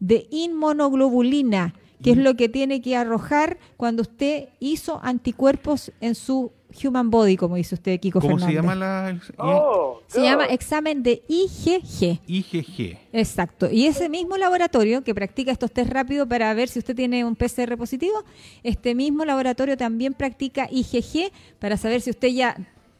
de inmunoglobulina, que es lo que tiene que arrojar cuando usted hizo anticuerpos en su human body, como dice usted, Kiko ¿Cómo Fernández. se llama la el- Oh, Se llama examen de IgG. IgG? Exacto. Y ese mismo laboratorio que practica estos test rápidos para ver si usted tiene un PCR positivo, este mismo laboratorio también practica IgG para saber si usted ya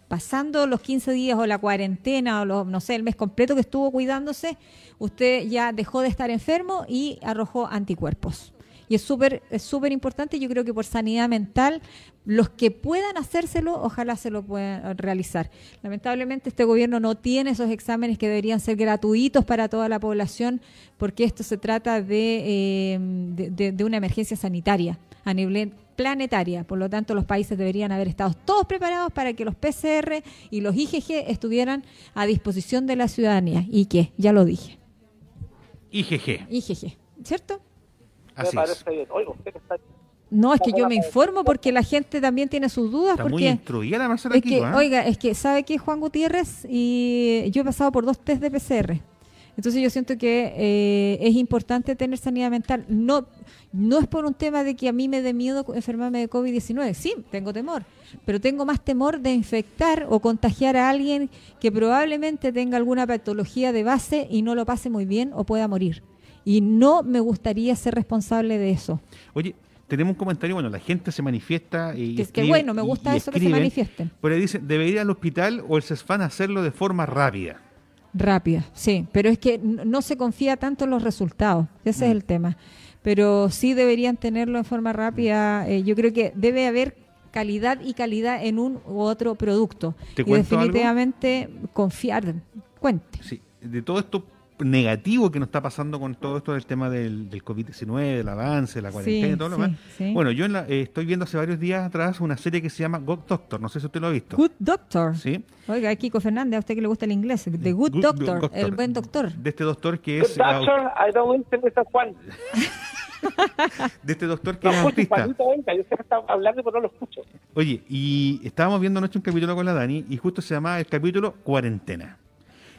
pasando los 15 días o la cuarentena o los, no sé, el mes completo que estuvo cuidándose, usted ya dejó de estar enfermo y arrojó anticuerpos. Y es súper es súper importante, yo creo que por sanidad mental, los que puedan hacérselo, ojalá se lo puedan realizar. Lamentablemente este gobierno no tiene esos exámenes que deberían ser gratuitos para toda la población, porque esto se trata de, eh, de, una emergencia sanitaria a nivel planetaria. Por lo tanto, los países deberían haber estado todos preparados para que los PCR y los IgG estuvieran a disposición de la ciudadanía. ¿Y qué? Ya lo dije. IgG. IgG, ¿cierto? Me Así es. parece bien. Oiga, usted que está... No, es que yo me informo porque la gente también tiene sus dudas. Está muy porque instruida la Marcela es aquí, que, ¿eh? oiga, es que sabe que Juan Gutiérrez y yo he pasado por dos test de PCR. Entonces yo siento que eh, es importante tener sanidad mental. No, no es por un tema de que a mí me dé miedo enfermarme de COVID-19. Sí, tengo temor, pero tengo más temor de infectar o contagiar a alguien que probablemente tenga alguna patología de base y no lo pase muy bien o pueda morir. Y no me gustaría ser responsable de eso. Oye, tenemos un comentario, bueno, la gente se manifiesta y Que, que escribe bueno, me gusta eso que se manifiesten. Pero dice, debería ir al hospital o el CESFAN hacerlo de forma rápida. Rápida, sí, pero es que no se confía tanto en los resultados, ese es Mm. el tema. Pero sí deberían tenerlo en forma rápida. eh, yo creo que debe haber calidad y calidad en un u otro producto. ¿Te y algo? definitivamente confiar. Cuente. Sí, de todo esto negativo que nos está pasando con todo esto del tema del, del COVID-19, del avance, la cuarentena Sí, y todo lo sí, demás. sí. Bueno, yo en la- eh, estoy viendo hace varios días atrás una serie que se llama God Doctor, no sé si usted lo ha visto. Good Doctor. ¿Sí? Oiga, Kiko Fernández, a usted que le gusta el inglés. The Good, Good doctor, Doctor. el buen doctor. De este doctor que Good es au- doctor, I don't. Juan. de este doctor que No es autista. Venga, yo sé que está hablando, pero no lo escucho. Oye, y estábamos viendo anoche un capítulo con la Dani y justo se llamaba el capítulo Cuarentena.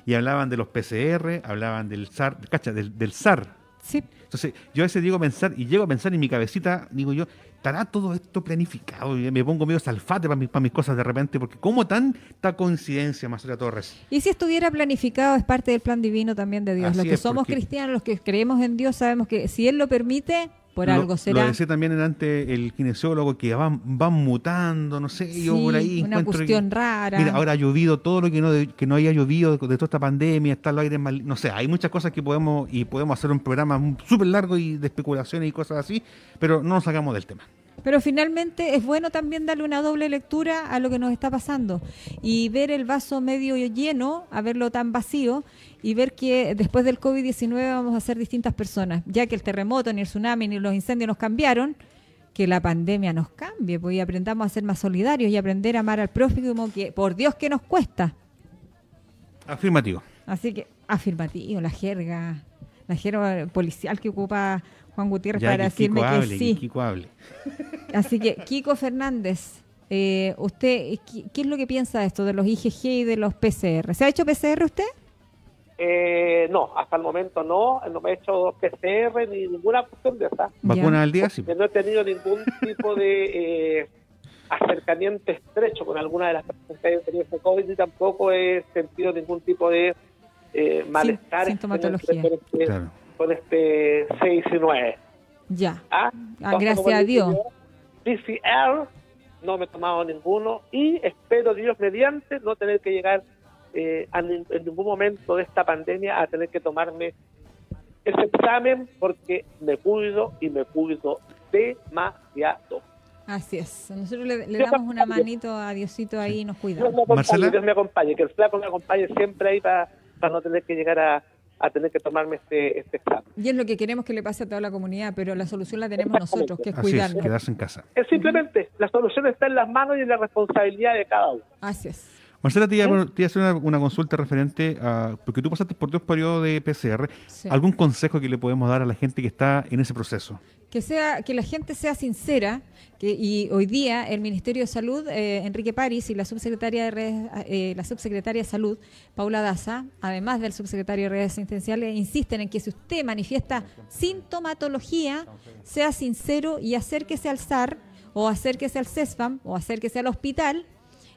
Y hablaban de los PCR, hablaban del SAR, cacha, del, del SAR. Sí. Entonces, yo a veces digo pensar, y llego a pensar en mi cabecita, digo yo, ¿estará todo esto planificado? Y me pongo medio salfate para mis, para mis cosas de repente, porque ¿cómo tanta coincidencia, Marcela Torres? Y si estuviera planificado, es parte del plan divino también de Dios. Así los que es, somos porque- cristianos, los que creemos en Dios, sabemos que si Él lo permite, por lo, algo será. Lo decía también en ante el kinesiólogo, que van, van mutando, no sé, yo Sí, por ahí una encuentro que- cuestión rara. Mira, ahora ha llovido todo lo que no, que no haya llovido de, de toda esta pandemia, están los aires mal, no sé, hay muchas cosas que podemos y podemos hacer un programa súper largo y de especulaciones y cosas así, pero no nos sacamos del tema. Pero finalmente es bueno también darle una doble lectura a lo que nos está pasando y ver el vaso medio lleno, a verlo tan vacío y ver que después del COVID-19 vamos a ser distintas personas, ya que el terremoto, ni el tsunami, ni los incendios nos cambiaron, que la pandemia nos cambie, pues y aprendamos a ser más solidarios y aprender a amar al prójimo, que por Dios que nos cuesta. Afirmativo. Así que, afirmativo, la jerga, la jerga policial que ocupa Juan Gutiérrez para decirme que, sí. Kiko hable. Así que, Kiko Fernández, eh, ¿usted qué, qué, es lo que piensa de esto, de los IgG y de los PCR? ¿Se ha hecho PCR usted? Eh, no, hasta el momento no, no me he hecho PCR ni ninguna cuestión de esa. ¿Vacuna al día? Sí. No he tenido ningún tipo de eh, acercamiento estrecho con alguna de las personas que han tenido este COVID y tampoco he sentido ningún tipo de eh, malestar Sin, sintomatología. Claro. Con este 6 y 9. Ya. ¿Ah? Ah, gracias a Dios. PCR, no me he tomado ninguno y espero Dios mediante no tener que llegar eh, en ningún momento de esta pandemia a tener que tomarme ese examen porque me cuido y me cuido demasiado. Así es. Nosotros le, le damos una manito a Diosito ahí y nos cuidamos. Dios me acompañe, Dios me acompañe, que el flaco me acompañe siempre ahí para, para no tener que llegar a, a tener que tomarme este, este examen. Y es lo que queremos que le pase a toda la comunidad, pero la solución la tenemos nosotros, que es cuidarnos. Es, quedarse en casa. Es simplemente, la solución está en las manos y en la responsabilidad de cada uno. Así es. Marcela, te iba, iba a hacer una, una, consulta referente a, porque tú pasaste por dos periodos de PCR, Sí. ¿algún consejo que le podemos dar a la gente que está en ese proceso? que sea que la gente sea sincera que y hoy día el Ministerio de Salud eh, Enrique París y la subsecretaria de redes, eh, la subsecretaria de Salud Paula Daza además del subsecretario de redes asistenciales insisten en que si usted manifiesta sintomatología sea sincero y acérquese al SAR o acérquese al CESFAM o acérquese al hospital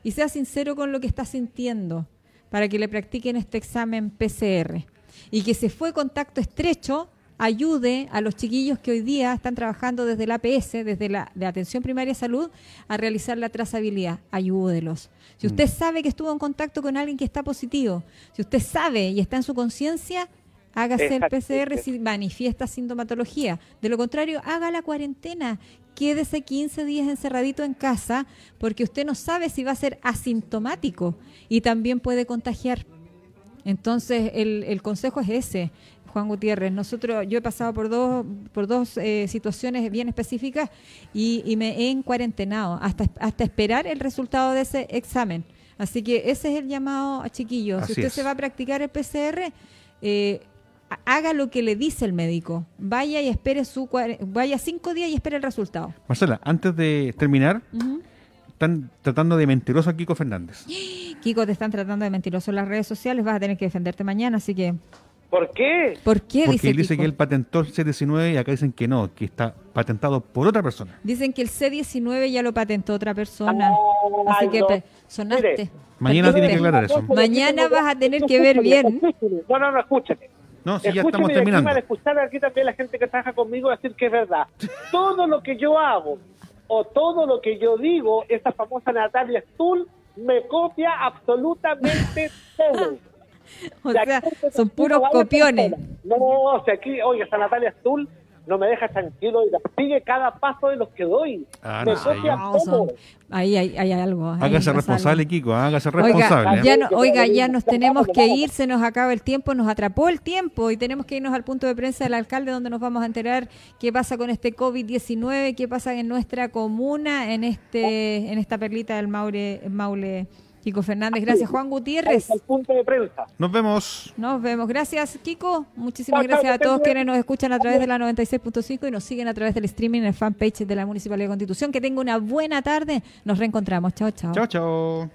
y sea sincero con lo que está sintiendo para que le practiquen este examen PCR y que se fue contacto estrecho ayude a los chiquillos que hoy día están trabajando desde la APS, desde la de Atención Primaria Salud, a realizar la trazabilidad. Ayúdelos. Si usted sabe que estuvo en contacto con alguien que está positivo, si usted sabe y está en su conciencia, hágase el PCR si manifiesta sintomatología. De lo contrario, haga la cuarentena. Quédese 15 días encerradito en casa porque usted no sabe si va a ser asintomático y también puede contagiar. Entonces, el, el consejo es ese. Juan Gutiérrez. Nosotros, yo he pasado por dos, por dos eh, situaciones bien específicas y, y, me he encuarentenado hasta, hasta esperar el resultado de ese examen. Así que ese es el llamado a chiquillos. Así si usted es. se va a practicar el PCR, eh, haga lo que le dice el médico. Vaya y espere su vaya cinco días y espere el resultado. Marcela, antes de terminar, uh -huh. están tratando de mentiroso a Kiko Fernández. Kiko, te están tratando de mentiroso en las redes sociales. Vas a tener que defenderte mañana, así que ¿Por qué? ¿Por qué? Porque dice él dice Kiko? que él patentó el C19 y acá dicen que no, que está patentado por otra persona. Dicen que el C19 ya lo patentó otra persona. Oh, Así que sonaste. Mire, Mañana tiene que aclarar eso. Mañana vas a tener que ver bien. No, no, no, escúchame. No, si ya Escúchame, estamos terminando. escuchar aquí también la gente que trabaja conmigo decir que es verdad. Todo lo que yo hago o todo lo que yo digo, esa famosa Natalia Stull me copia absolutamente todo. O sea, son puros copiones. No, o sea, aquí, oye, esa Natalia Stull no me deja tranquilo y la sigue cada paso de los que doy. Ah, me no copia No, todo. son- ahí hay, hay algo. ahí Hágase responsable, algo. Kiko, hágase Oiga, responsable. ¿eh? ya no- oiga, ya nos tenemos que ir, se nos acaba el tiempo, nos atrapó el tiempo y tenemos que irnos al punto de prensa del alcalde donde nos vamos a enterar qué pasa con este COVID-19, qué pasa en nuestra comuna, en este en esta perlita del Maule, Maule Kiko Fernández. Gracias, Juan Gutiérrez. Al punto de prensa. Nos vemos. Nos vemos. Gracias, Kiko. Muchísimas gracias a todos quienes nos escuchan a través de la 96.5 y nos siguen a través del streaming en el fanpage de la Municipalidad de Constitución. Que tenga una buena tarde. Nos reencontramos. Chao, chao. Chao, chao.